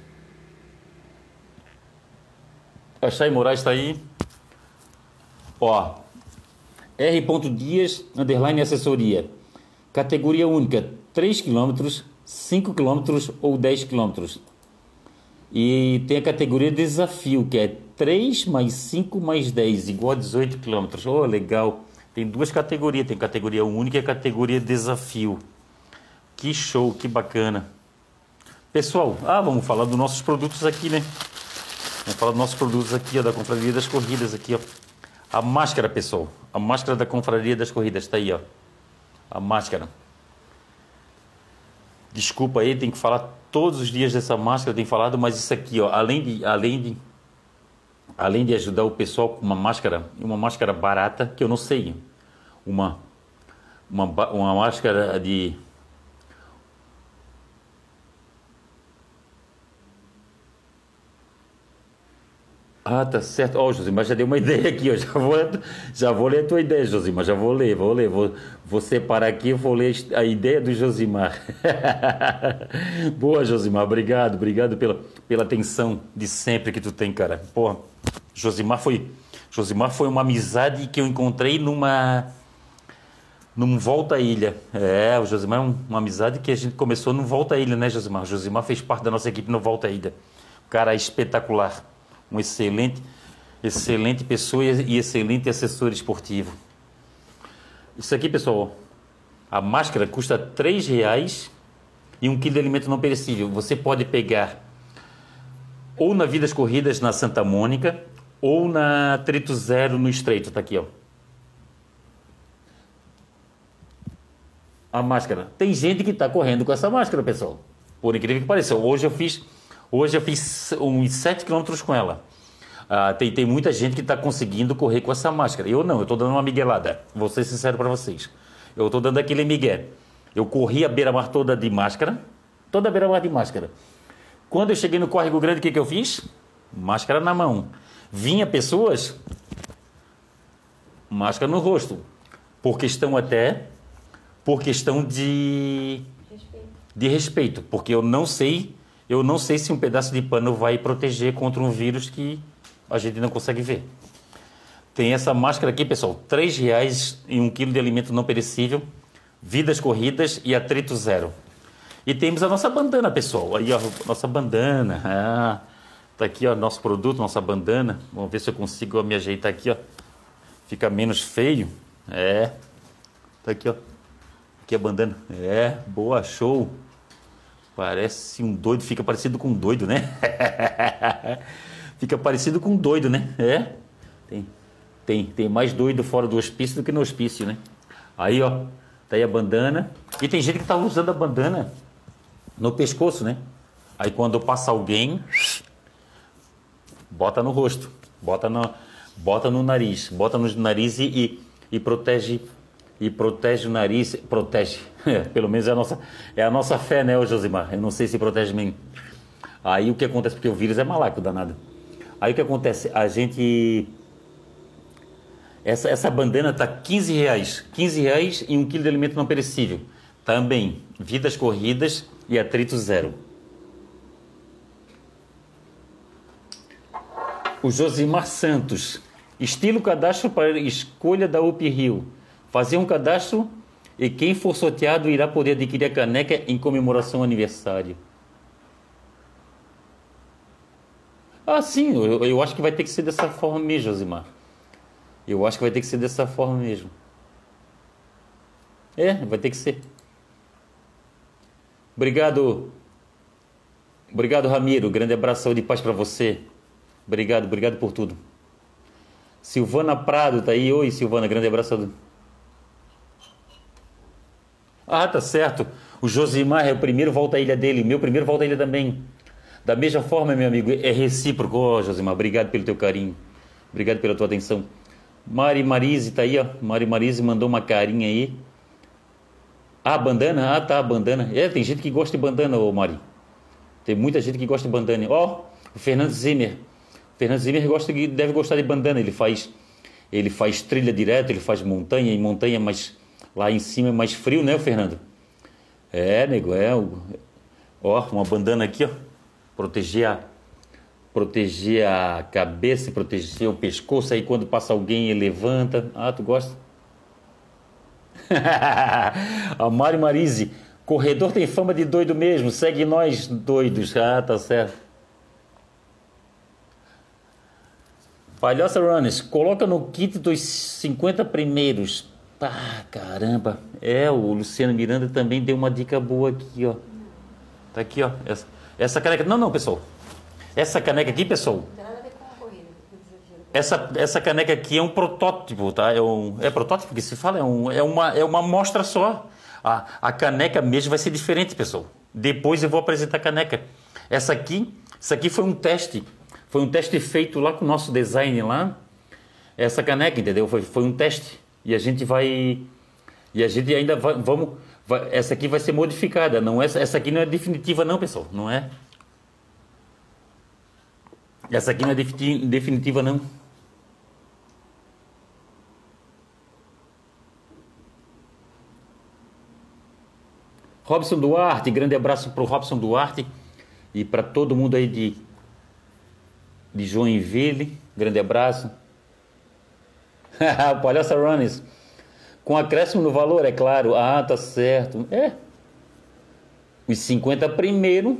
A Chay Moraes está aí. Ó. R. Dias, underline assessoria. Categoria única, 3 km, 5 km ou 10 km. E tem a categoria desafio, que é 3 mais 5 mais 10, igual a 18 km. Oh, legal. Tem duas categorias, tem categoria única e categoria desafio. Que show, que bacana. Pessoal, ah, vamos falar dos nossos produtos aqui, né? Vamos falar dos nossos produtos aqui, ó, da Confraria das Corridas aqui, ó. A máscara, pessoal. A máscara da Confraria das Corridas está aí, ó. A máscara. Desculpa aí, tem que falar todos os dias dessa máscara, tem falado, mas isso aqui, ó, além de além de além de ajudar o pessoal com uma máscara, uma máscara barata, que eu não sei, uma uma, uma máscara de Ah, tá certo. Ó, oh, Josimar já deu uma ideia aqui, ó. Já vou, já vou ler a tua ideia, Josimar. Já vou ler, vou ler. Vou, vou separar aqui vou ler a ideia do Josimar. Boa, Josimar. Obrigado, obrigado pela, pela atenção de sempre que tu tem, cara. Pô, Josimar foi, Josimar foi uma amizade que eu encontrei numa num Volta à Ilha. É, o Josimar é uma amizade que a gente começou no Volta à Ilha, né, Josimar? O Josimar fez parte da nossa equipe no Volta à Ilha. cara espetacular Um excelente, excelente pessoa e excelente assessor esportivo. Isso aqui, pessoal, a máscara custa R$ reais e um quilo de alimento não perecível. Você pode pegar ou na Vidas Corridas na Santa Mônica ou na Trito Zero no Estreito, tá aqui, ó. A máscara. Tem gente que está correndo com essa máscara, pessoal. Por incrível que pareça. Hoje eu fiz, hoje eu fiz uns 7 quilômetros com ela. Ah, tem, tem muita gente que está conseguindo correr com essa máscara. Eu não, eu estou dando uma miguelada. Vou ser sincero para vocês. Eu estou dando aquele migué. Eu corri a beira-mar toda de máscara. Toda a beira-mar de máscara. Quando eu cheguei no Córrego Grande, o que, que eu fiz? Máscara na mão. Vinha pessoas, máscara no rosto. Por questão até, por questão de respeito. de respeito, porque eu não sei, eu não sei se um pedaço de pano vai proteger contra um vírus que a gente não consegue ver. Tem essa máscara aqui, pessoal, três reais e um quilo de alimento não perecível, vidas corridas e atrito zero. E temos a nossa bandana, pessoal. Aí, ó, nossa bandana. Ah, tá aqui, ó, nosso produto, nossa bandana. Vamos ver se eu consigo me ajeitar aqui, ó. Fica menos feio. É. Tá aqui, ó. Aqui a bandana. É, boa, show. Parece um doido, fica parecido com um doido, né? fica parecido com um doido, né? É. Tem, tem, tem mais doido fora do hospício do que no hospício, né? Aí, ó, tá aí a bandana. E tem gente que tá usando a bandana no pescoço, né? Aí quando passa alguém, bota no rosto, bota no, bota no nariz, bota no nariz e, e, e protege e protege o nariz, protege. Pelo menos é a nossa é a nossa fé, né, Josimar? Eu não sei se protege mesmo. Aí o que acontece porque o vírus é malaco danado. Aí o que acontece? A gente essa, essa bandana tá 15 reais. 15 reais e um quilo de alimento não perecível. Também, vidas corridas e atrito zero. O Josimar Santos. Estilo cadastro para escolha da UP Rio. Fazer um cadastro e quem for sorteado irá poder adquirir a caneca em comemoração ao aniversário. Ah, sim, eu, eu acho que vai ter que ser dessa forma mesmo, Josimar. Eu acho que vai ter que ser dessa forma mesmo. É, vai ter que ser. Obrigado. Obrigado, Ramiro. Grande abraço de paz para você. Obrigado, obrigado por tudo. Silvana Prado tá aí. Oi, Silvana, grande abraço. Ah, tá certo. O Josimar é o primeiro volta à ilha dele. Meu primeiro volta à ilha também. Da mesma forma, meu amigo, é recíproco. Oh, Josimar, obrigado pelo teu carinho. Obrigado pela tua atenção. Mari Marise tá aí, ó. Mari Marise mandou uma carinha aí. Ah, bandana? Ah, tá, bandana. É, tem gente que gosta de bandana, ô Mari. Tem muita gente que gosta de bandana. Ó, oh, o Fernando Zimmer. O Fernando Zimmer gosta, deve gostar de bandana. Ele faz, ele faz trilha direto, ele faz montanha, e montanha mais lá em cima é mais frio, né, Fernando? É, nego, é. Ó, uma bandana aqui, ó. Proteger a, proteger a cabeça, proteger o pescoço. Aí quando passa alguém, ele levanta. Ah, tu gosta? a Mari Marise, corredor tem fama de doido mesmo, segue nós doidos. Ah, tá certo. Palhoça Runners, coloca no kit dos 50 primeiros. Ah, caramba. É, o Luciano Miranda também deu uma dica boa aqui, ó. Tá aqui, ó. Essa, essa caneca. Não, não, pessoal. Essa caneca aqui, pessoal. Essa, essa caneca aqui é um protótipo, tá? É, um, é protótipo que se fala? É, um, é, uma, é uma amostra só. A, a caneca mesmo vai ser diferente, pessoal. Depois eu vou apresentar a caneca. Essa aqui, essa aqui foi um teste. Foi um teste feito lá com o nosso design lá. Essa caneca, entendeu? Foi, foi um teste. E a gente vai. E a gente ainda vai. Vamos. Vai, essa aqui vai ser modificada. Não é, essa aqui não é definitiva, não, pessoal. Não é. Essa aqui não é definitiva, não. Robson Duarte, grande abraço para o Robson Duarte e para todo mundo aí de, de Joinville, grande abraço. Palhaça Runners, com acréscimo no valor, é claro. Ah, tá certo. É. Os 50 primeiro,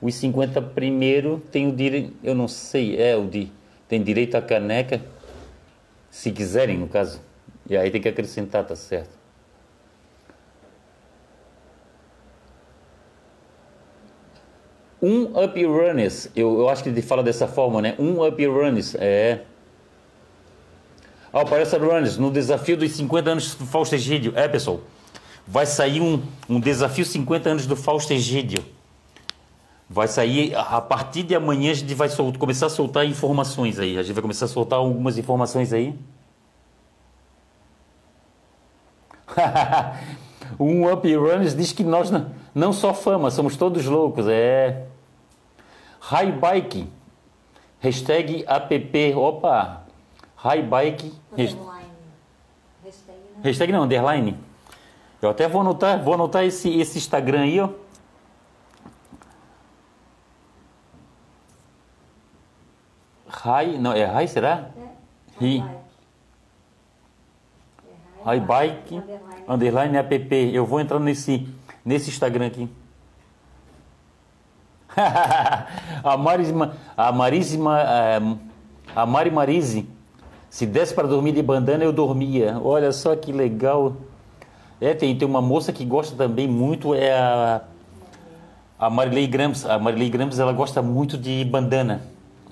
Os 50 primeiro tem o direito, eu não sei, é o de tem direito à caneca, se quiserem, no caso. E aí tem que acrescentar, tá certo. Um up runners, eu, eu acho que ele fala dessa forma, né? Um up runners, é. Ah, Palhaço Runners, no desafio dos 50 anos do Fausto Egídio. É, pessoal, vai sair um, um desafio 50 anos do Fausto Egídio. Vai sair, a partir de amanhã a gente vai começar a soltar informações aí. A gente vai começar a soltar algumas informações aí. um Up Runners diz que nós não, não só fama, somos todos loucos. É. High Bike. Hashtag app. Opa. High Bike. Underline. Hashtag, né? Hashtag não, underline. Eu até vou anotar, vou anotar esse, esse Instagram aí, ó. High, não, é High, será? É. Hi. High bike. É High Bike, Underline. underline app. Eu vou entrar nesse, nesse Instagram aqui. a Marisma, a Marisma, eh, a Mari Marise, se desse para dormir de bandana eu dormia. Olha só que legal. É, tem, tem uma moça que gosta também muito, é a, a Marilei Grams. A Marilei Grams, ela gosta muito de bandana.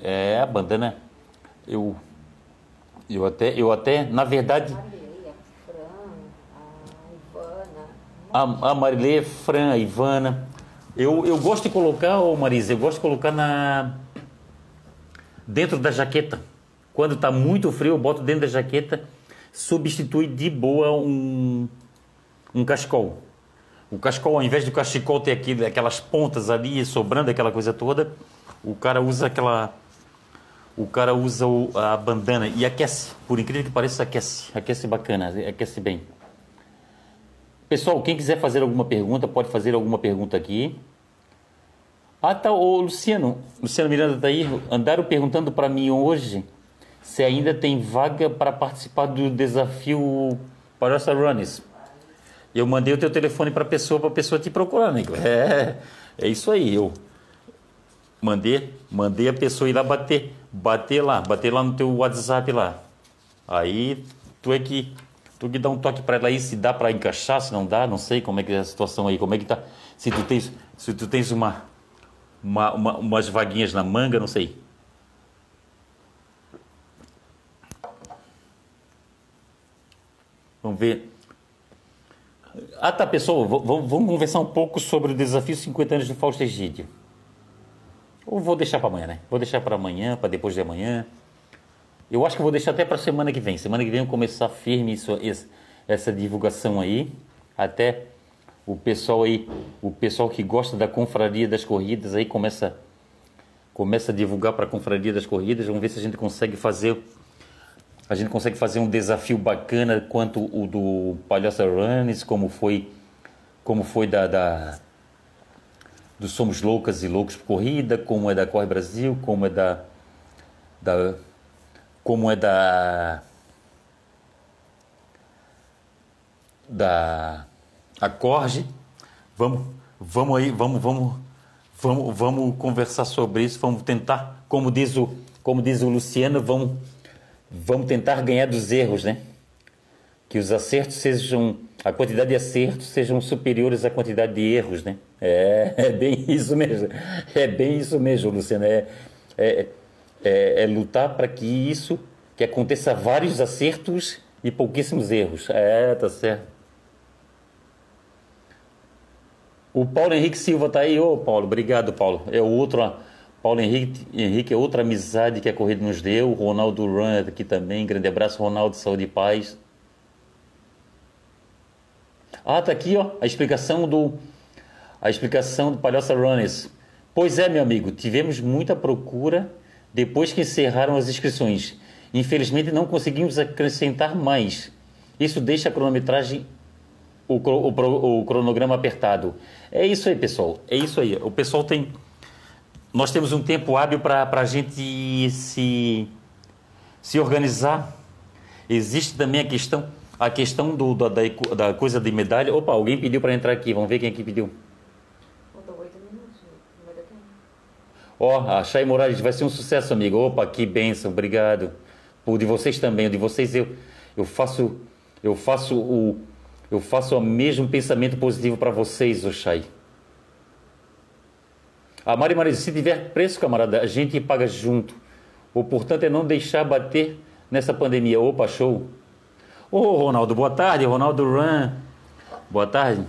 É, a bandana, eu, eu até, eu até, na verdade, a Ivana. A, Marilê, a Fran, a Ivana. Eu, eu gosto de colocar, ô Marisa, eu gosto de colocar na. dentro da jaqueta. Quando está muito frio, eu boto dentro da jaqueta. Substitui de boa um, um cachecol. O cachecol, ao invés do cachecol ter aquelas pontas ali sobrando, aquela coisa toda, o cara usa aquela. O cara usa o- a bandana e aquece. Por incrível que pareça, aquece. Aquece bacana, aquece bem. Pessoal, quem quiser fazer alguma pergunta, pode fazer alguma pergunta aqui. Ah, tá, ô Luciano, Luciano Miranda tá aí. Andaram perguntando para mim hoje se ainda tem vaga para participar do desafio Palhaça Runners. Eu mandei o teu telefone para a pessoa, para a pessoa te procurar, amigo. É, é isso aí. Eu mandei, mandei a pessoa ir lá bater, bater lá, bater lá no teu WhatsApp lá. Aí tu é que tu que dá um toque para ela aí se dá para encaixar, se não dá, não sei como é que é a situação aí, como é que tá. Se tu tens, se tu tens uma, uma, uma umas vaguinhas na manga, não sei. Vamos ver. Ah, tá, pessoal, vamos conversar um pouco sobre o desafio 50 anos do Fausto Egídio. Ou vou deixar para amanhã, né? Vou deixar para amanhã, para depois de amanhã. Eu acho que vou deixar até para semana que vem. Semana que vem eu começar firme isso, essa divulgação aí. Até o pessoal aí, o pessoal que gosta da confraria das corridas aí começa, começa a divulgar para a confraria das corridas. Vamos ver se a gente consegue fazer a gente consegue fazer um desafio bacana quanto o do Palhaça Runners, como foi, como foi da, da do Somos Loucas e Loucos por Corrida, como é da Corre Brasil, como é da, da como é da da Acorde. Vamos, vamos aí, vamos, vamos, vamos, vamos conversar sobre isso, vamos tentar, como diz o, como diz o Luciano, vamos vamos tentar ganhar dos erros, né? Que os acertos sejam, a quantidade de acertos sejam superiores à quantidade de erros, né? É, é bem isso mesmo. É bem isso mesmo, Luciano. É, é, é, é lutar para que isso, que aconteça vários acertos e pouquíssimos erros. É, tá certo. O Paulo Henrique Silva tá aí. Ô, Paulo, obrigado, Paulo. É o outro, Paulo Henrique, Henrique é outra amizade que a corrida nos deu. Ronaldo Run é aqui também. Grande abraço, Ronaldo, saúde e paz. Ah, tá aqui, ó, a explicação do a explicação do Palhaça Runners. Pois é, meu amigo, tivemos muita procura depois que encerraram as inscrições. Infelizmente não conseguimos acrescentar mais. Isso deixa a cronometragem o, o o cronograma apertado. É isso aí, pessoal. É isso aí. O pessoal tem. Nós temos um tempo hábil para a gente se, se organizar. Existe também a questão, a questão do, da, da, coisa de medalha. Opa, alguém pediu para entrar aqui. Vamos ver quem aqui pediu. Faltam oito minutos, não vai dar tempo. Ó, a Chay Moraes vai ser um sucesso, amigo. Opa, que bênção, obrigado. O de vocês também, o de vocês eu, eu faço eu faço o eu faço o mesmo pensamento positivo para vocês, Oxai. A Mari Maria, se tiver preço, camarada, a gente paga junto. O portanto é não deixar bater nessa pandemia. Opa, show. Ô, Ronaldo, boa tarde. Ronaldo Run. Boa tarde.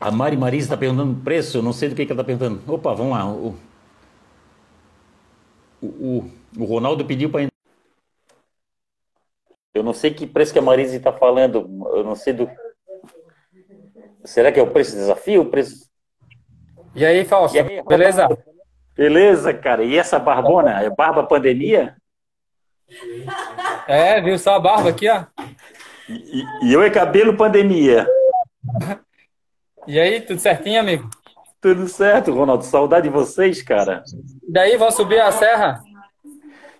A Mari Marisa está perguntando preço, não sei do que, que ela está perguntando. Opa, vamos lá. O, o, o Ronaldo pediu para Eu não sei que preço que a Marisa está falando. Eu não sei do. Será que é o preço desafio? O preço... E aí, Fausto? E aí, beleza? Beleza, cara. E essa barbona? É barba pandemia? É, viu só a barba aqui, ó. E, e eu é cabelo pandemia. E aí, tudo certinho, amigo? Tudo certo, Ronaldo. Saudade de vocês, cara. Daí, vão subir a serra?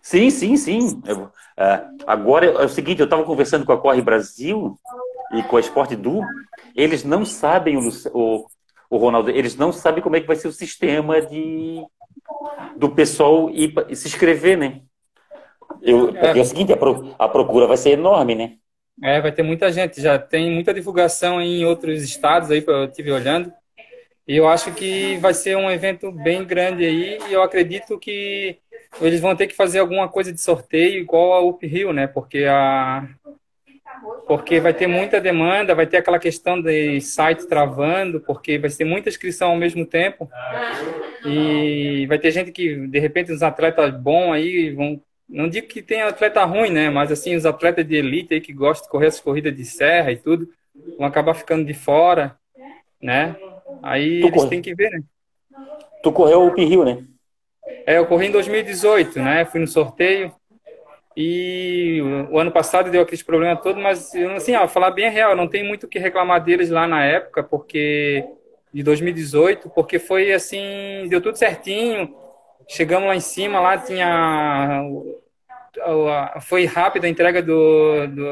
Sim, sim, sim. Eu, é, agora é o seguinte, eu estava conversando com a Corre Brasil e com a Esporte Du, eles não sabem, o, o, o, Ronaldo, eles não sabem como é que vai ser o sistema de, do pessoal ir, se inscrever, né? Eu, é. É o seguinte, a, pro, a procura vai ser enorme, né? É, vai ter muita gente. Já tem muita divulgação em outros estados aí, eu estive olhando. E eu acho que vai ser um evento bem grande aí. E eu acredito que eles vão ter que fazer alguma coisa de sorteio igual a Up Rio, né? Porque a porque vai ter muita demanda, vai ter aquela questão de site travando, porque vai ter muita inscrição ao mesmo tempo. E vai ter gente que, de repente, os atletas bons aí vão não digo que tem atleta ruim, né? Mas assim, os atletas de elite aí que gostam de correr as corridas de serra e tudo, vão acabar ficando de fora, né? Aí tu eles corre... têm que ver, né? Tu correu o Rio, né? É, eu corri em 2018, né? Fui no sorteio. E o ano passado deu aqueles problemas todos, mas assim, ó, falar bem real, não tem muito o que reclamar deles lá na época, porque de 2018, porque foi assim, deu tudo certinho Chegamos lá em cima, lá tinha. Foi rápida a entrega do, do,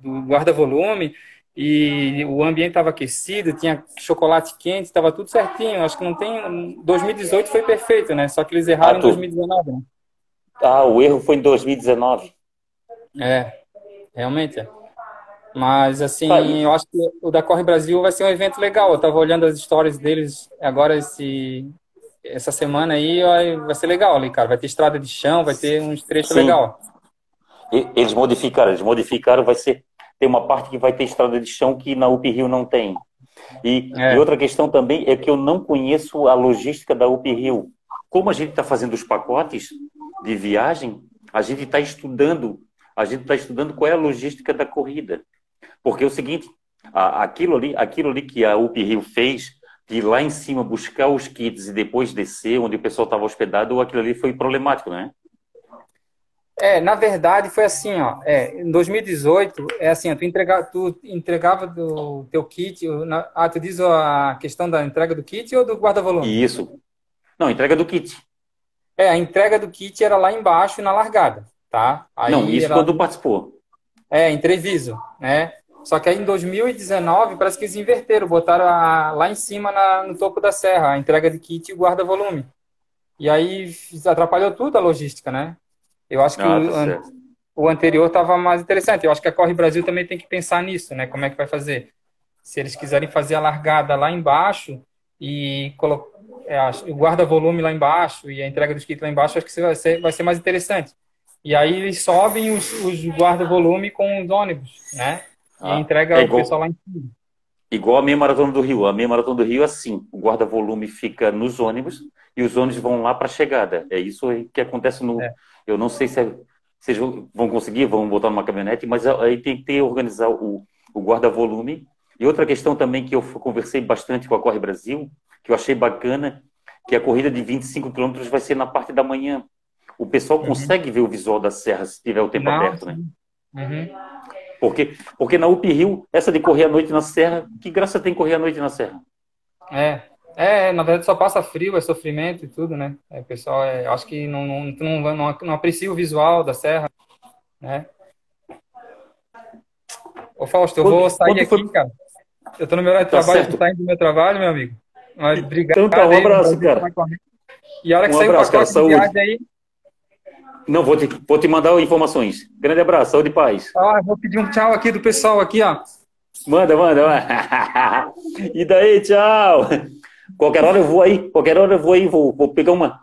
do guarda-volume e o ambiente estava aquecido, tinha chocolate quente, estava tudo certinho. Acho que não tem. 2018 foi perfeito, né? Só que eles erraram ah, em 2019. Ah, o erro foi em 2019. É, realmente é. Mas, assim, tá eu acho que o da Corre Brasil vai ser um evento legal. Eu estava olhando as histórias deles agora esse, essa semana aí vai ser legal ali, cara. Vai ter estrada de chão, vai ter uns trechos legal. Eles modificaram, eles modificaram, vai ser. Tem uma parte que vai ter estrada de chão que na UP Rio não tem. E, é. e outra questão também é que eu não conheço a logística da UP Rio. Como a gente está fazendo os pacotes de viagem, a gente está estudando, a gente está estudando qual é a logística da corrida. Porque é o seguinte, aquilo ali, aquilo ali que a UP Rio fez de lá em cima buscar os kits e depois descer onde o pessoal estava hospedado, aquilo ali foi problemático, né? É, na verdade foi assim, ó. É, em 2018, é assim, ó, tu, entrega, tu entregava do teu kit. Na, ah, tu diz a questão da entrega do kit ou do guarda-volume? Isso. Não, entrega do kit. É, a entrega do kit era lá embaixo na largada, tá? Aí Não, isso era... quando participou. É, em Treviso, né? Só que aí em 2019 parece que eles inverteram, botaram a, lá em cima na, no topo da serra a entrega de kit e guarda-volume. E aí atrapalhou tudo a logística, né? Eu acho que ah, o, tá o, anterior estava mais interessante. Eu acho que a Corre Brasil também tem que pensar nisso, né? Como é que vai fazer? Se eles quiserem fazer a largada lá embaixo e colocar é, o guarda-volume lá embaixo e a entrega dos kits lá embaixo, acho que vai ser, vai ser mais interessante. E aí eles sobem os, os guarda-volume com os ônibus, né? Ah, e entrega é igual, o pessoal lá em cima. Igual a meia maratona do Rio. A meia maratona do Rio é assim: o guarda-volume fica nos ônibus e os ônibus vão lá para a chegada. É isso que acontece no. É. Eu não sei se é, vocês vão conseguir, vão botar numa caminhonete, mas aí tem que ter, organizar o, o guarda-volume. E outra questão também que eu conversei bastante com a Corre Brasil, que eu achei bacana, que a corrida de 25 quilômetros vai ser na parte da manhã. O pessoal uhum. consegue ver o visual da serra se tiver o tempo não, aberto, né? Uhum. Porque, porque na UP Rio, essa de correr à noite na serra, que graça tem correr à noite na serra? É, é, na verdade só passa frio, é sofrimento e tudo, né? É, pessoal, é, acho que não, não, não, não, não aprecia o visual da serra, né? Ô Fausto, eu vou sair aqui, foi... cara. Eu tô no meu horário de tá trabalho, tô saindo do meu trabalho, meu amigo. Mas obrigado. Então tá, um abraço, cara. E a hora que um sair abraço, o pacote cara, de viagem aí, não, vou te, vou te mandar informações. Grande abraço, saúde e paz. Ah, vou pedir um tchau aqui do pessoal aqui, ó. Manda, manda, manda. E daí, tchau. Qualquer hora eu vou aí, qualquer hora eu vou aí, vou, vou pegar uma.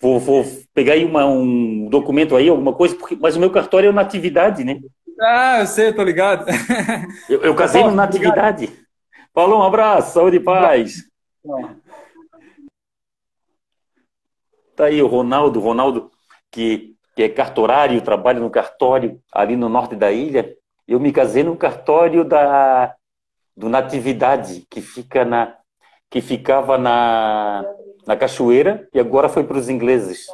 Vou, vou pegar aí uma, um documento aí, alguma coisa, porque, mas o meu cartório é natividade, né? Ah, eu sei, tô ligado. Eu, eu casei no natividade. Falou, um abraço, saúde e paz. Tá aí o Ronaldo, Ronaldo, que que é cartorário, trabalho no cartório ali no norte da ilha. Eu me casei no cartório da do Natividade, que fica na que ficava na na cachoeira e agora foi para os ingleses.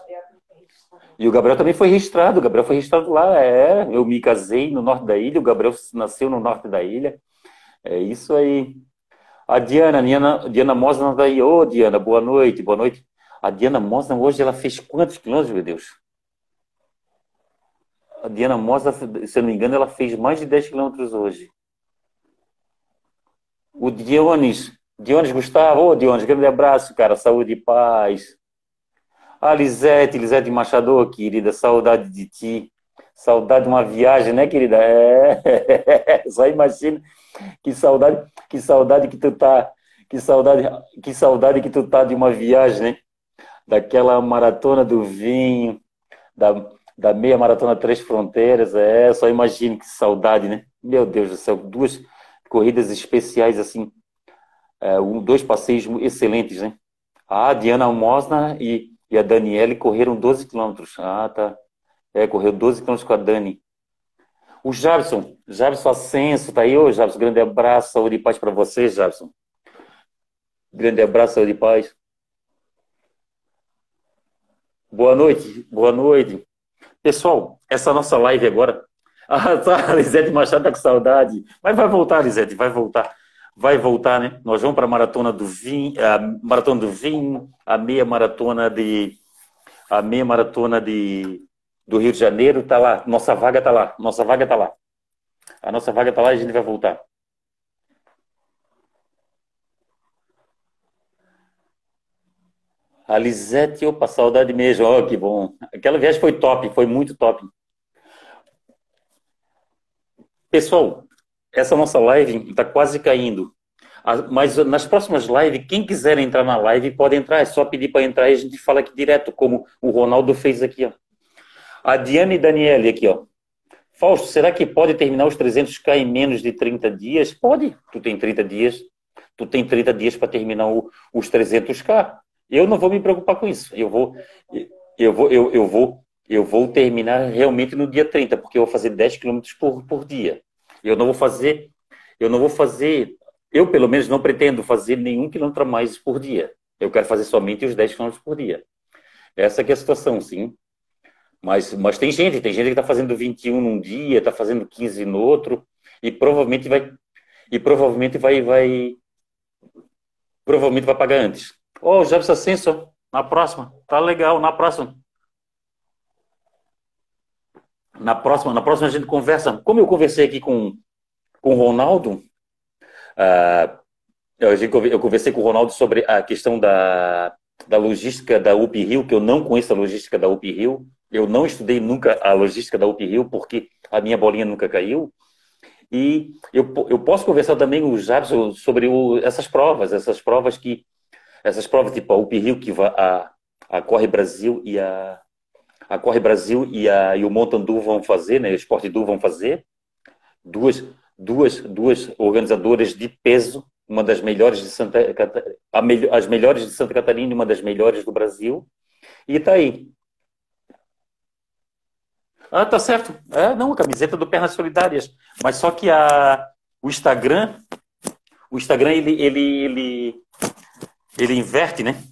E o Gabriel também foi registrado, o Gabriel foi registrado lá, é, eu me casei no norte da ilha, o Gabriel nasceu no norte da ilha. É isso aí. A Diana, Diana, Diana Mosna tá aí. Ô, oh, Diana, boa noite, boa noite. A Diana Mosna hoje ela fez quantos quilômetros, meu Deus? a Diana Mossa, se eu não me engano, ela fez mais de 10 quilômetros hoje. O Dionis, Dionis Gustavo, ô oh, Dionis, grande abraço, cara, saúde e paz. A Lisete, Lisete Machado, querida, saudade de ti. Saudade de uma viagem, né, querida? É, só imagina que saudade, que saudade que tu tá, que saudade, que saudade que tu tá de uma viagem, né? Daquela maratona do vinho, da, da meia maratona Três Fronteiras, é, só imagine que saudade, né? Meu Deus do céu, duas corridas especiais assim, é, um, dois passeios excelentes, né? A Diana Mosna e, e a Daniele correram 12 quilômetros. Ah, tá. É, correu 12 quilômetros com a Dani. O Jabson, Jabson Ascenso, tá aí? Ô, Jabson, grande abraço, saúde e paz para você, Jabson. Grande abraço, saúde e paz. Boa noite, boa noite. Pessoal, essa nossa live agora. Ah, tá, a Lisete Machado tá com saudade. Mas vai voltar, Lisete, vai voltar. Vai voltar, né? Nós vamos para a maratona do vinho, a maratona do vinho, a meia maratona de a meia maratona de do Rio de Janeiro tá lá. Nossa vaga tá lá. Nossa vaga tá lá. A nossa vaga tá lá e a gente vai voltar. A Lisete, opa, saudade mesmo. Oh, que bom. Aquela viagem foi top, foi muito top. Pessoal, essa nossa live está quase caindo. Mas nas próximas lives, quem quiser entrar na live pode entrar. É só pedir para entrar e a gente fala aqui direto, como o Ronaldo fez aqui. Ó. A Diane e Daniele aqui, ó. Fausto, será que pode terminar os 300k em menos de 30 dias? Pode. Tu tem 30 dias. Tu tem 30 dias para terminar o, os 300k. Eu não vou me preocupar com isso. Eu vou, eu vou, eu, eu vou, eu vou terminar realmente no dia 30, porque eu vou fazer 10 quilômetros por, por dia. Eu não vou fazer, eu não vou fazer, eu pelo menos não pretendo fazer nenhum quilômetro a mais por dia. Eu quero fazer somente os 10 quilômetros por dia. Essa é a situação, sim. Mas, mas tem gente, tem gente que está fazendo 21 num dia, está fazendo 15 no outro, e provavelmente vai, e provavelmente vai, vai, provavelmente vai pagar antes. Ô, oh, Jefferson Ascenso, na próxima. Tá legal, na próxima. Na próxima, na próxima a gente conversa. Como eu conversei aqui com, com o Ronaldo, uh, eu, conversei com o Ronaldo sobre a questão da, da logística da UP Rio, que eu não conheço a logística da UP Rio. Eu não estudei nunca a logística da UP Rio, porque a minha bolinha nunca caiu. E eu, eu posso conversar também com o Jabson sobre o, essas provas, essas provas que essas provas tipo a UP Rio, que a, a Corre Brasil e a, a Corre Brasil e, a, e o Montandu vão fazer, né, o Esporte Du vão fazer, duas, duas, duas organizadoras de peso, uma das melhores de Santa a, as melhores de Santa Catarina e uma das melhores do Brasil, e tá aí. Ah, tá certo. É, não, a camiseta do Pernas Solidárias. Mas só que a, o Instagram, o Instagram, ele, ele, ele, ele inverte, né?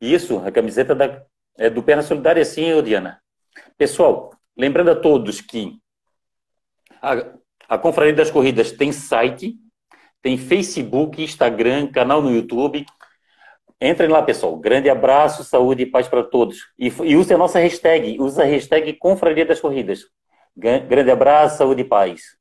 Isso, a camiseta da, é do Perna Solidária, sim, Diana. Pessoal, lembrando a todos que a, a Confraria das Corridas tem site, tem Facebook, Instagram, canal no YouTube. Entrem lá, pessoal. Grande abraço, saúde e paz para todos. E, e use a nossa hashtag, use a hashtag Confraria das Corridas. Grande abraço, saúde e paz.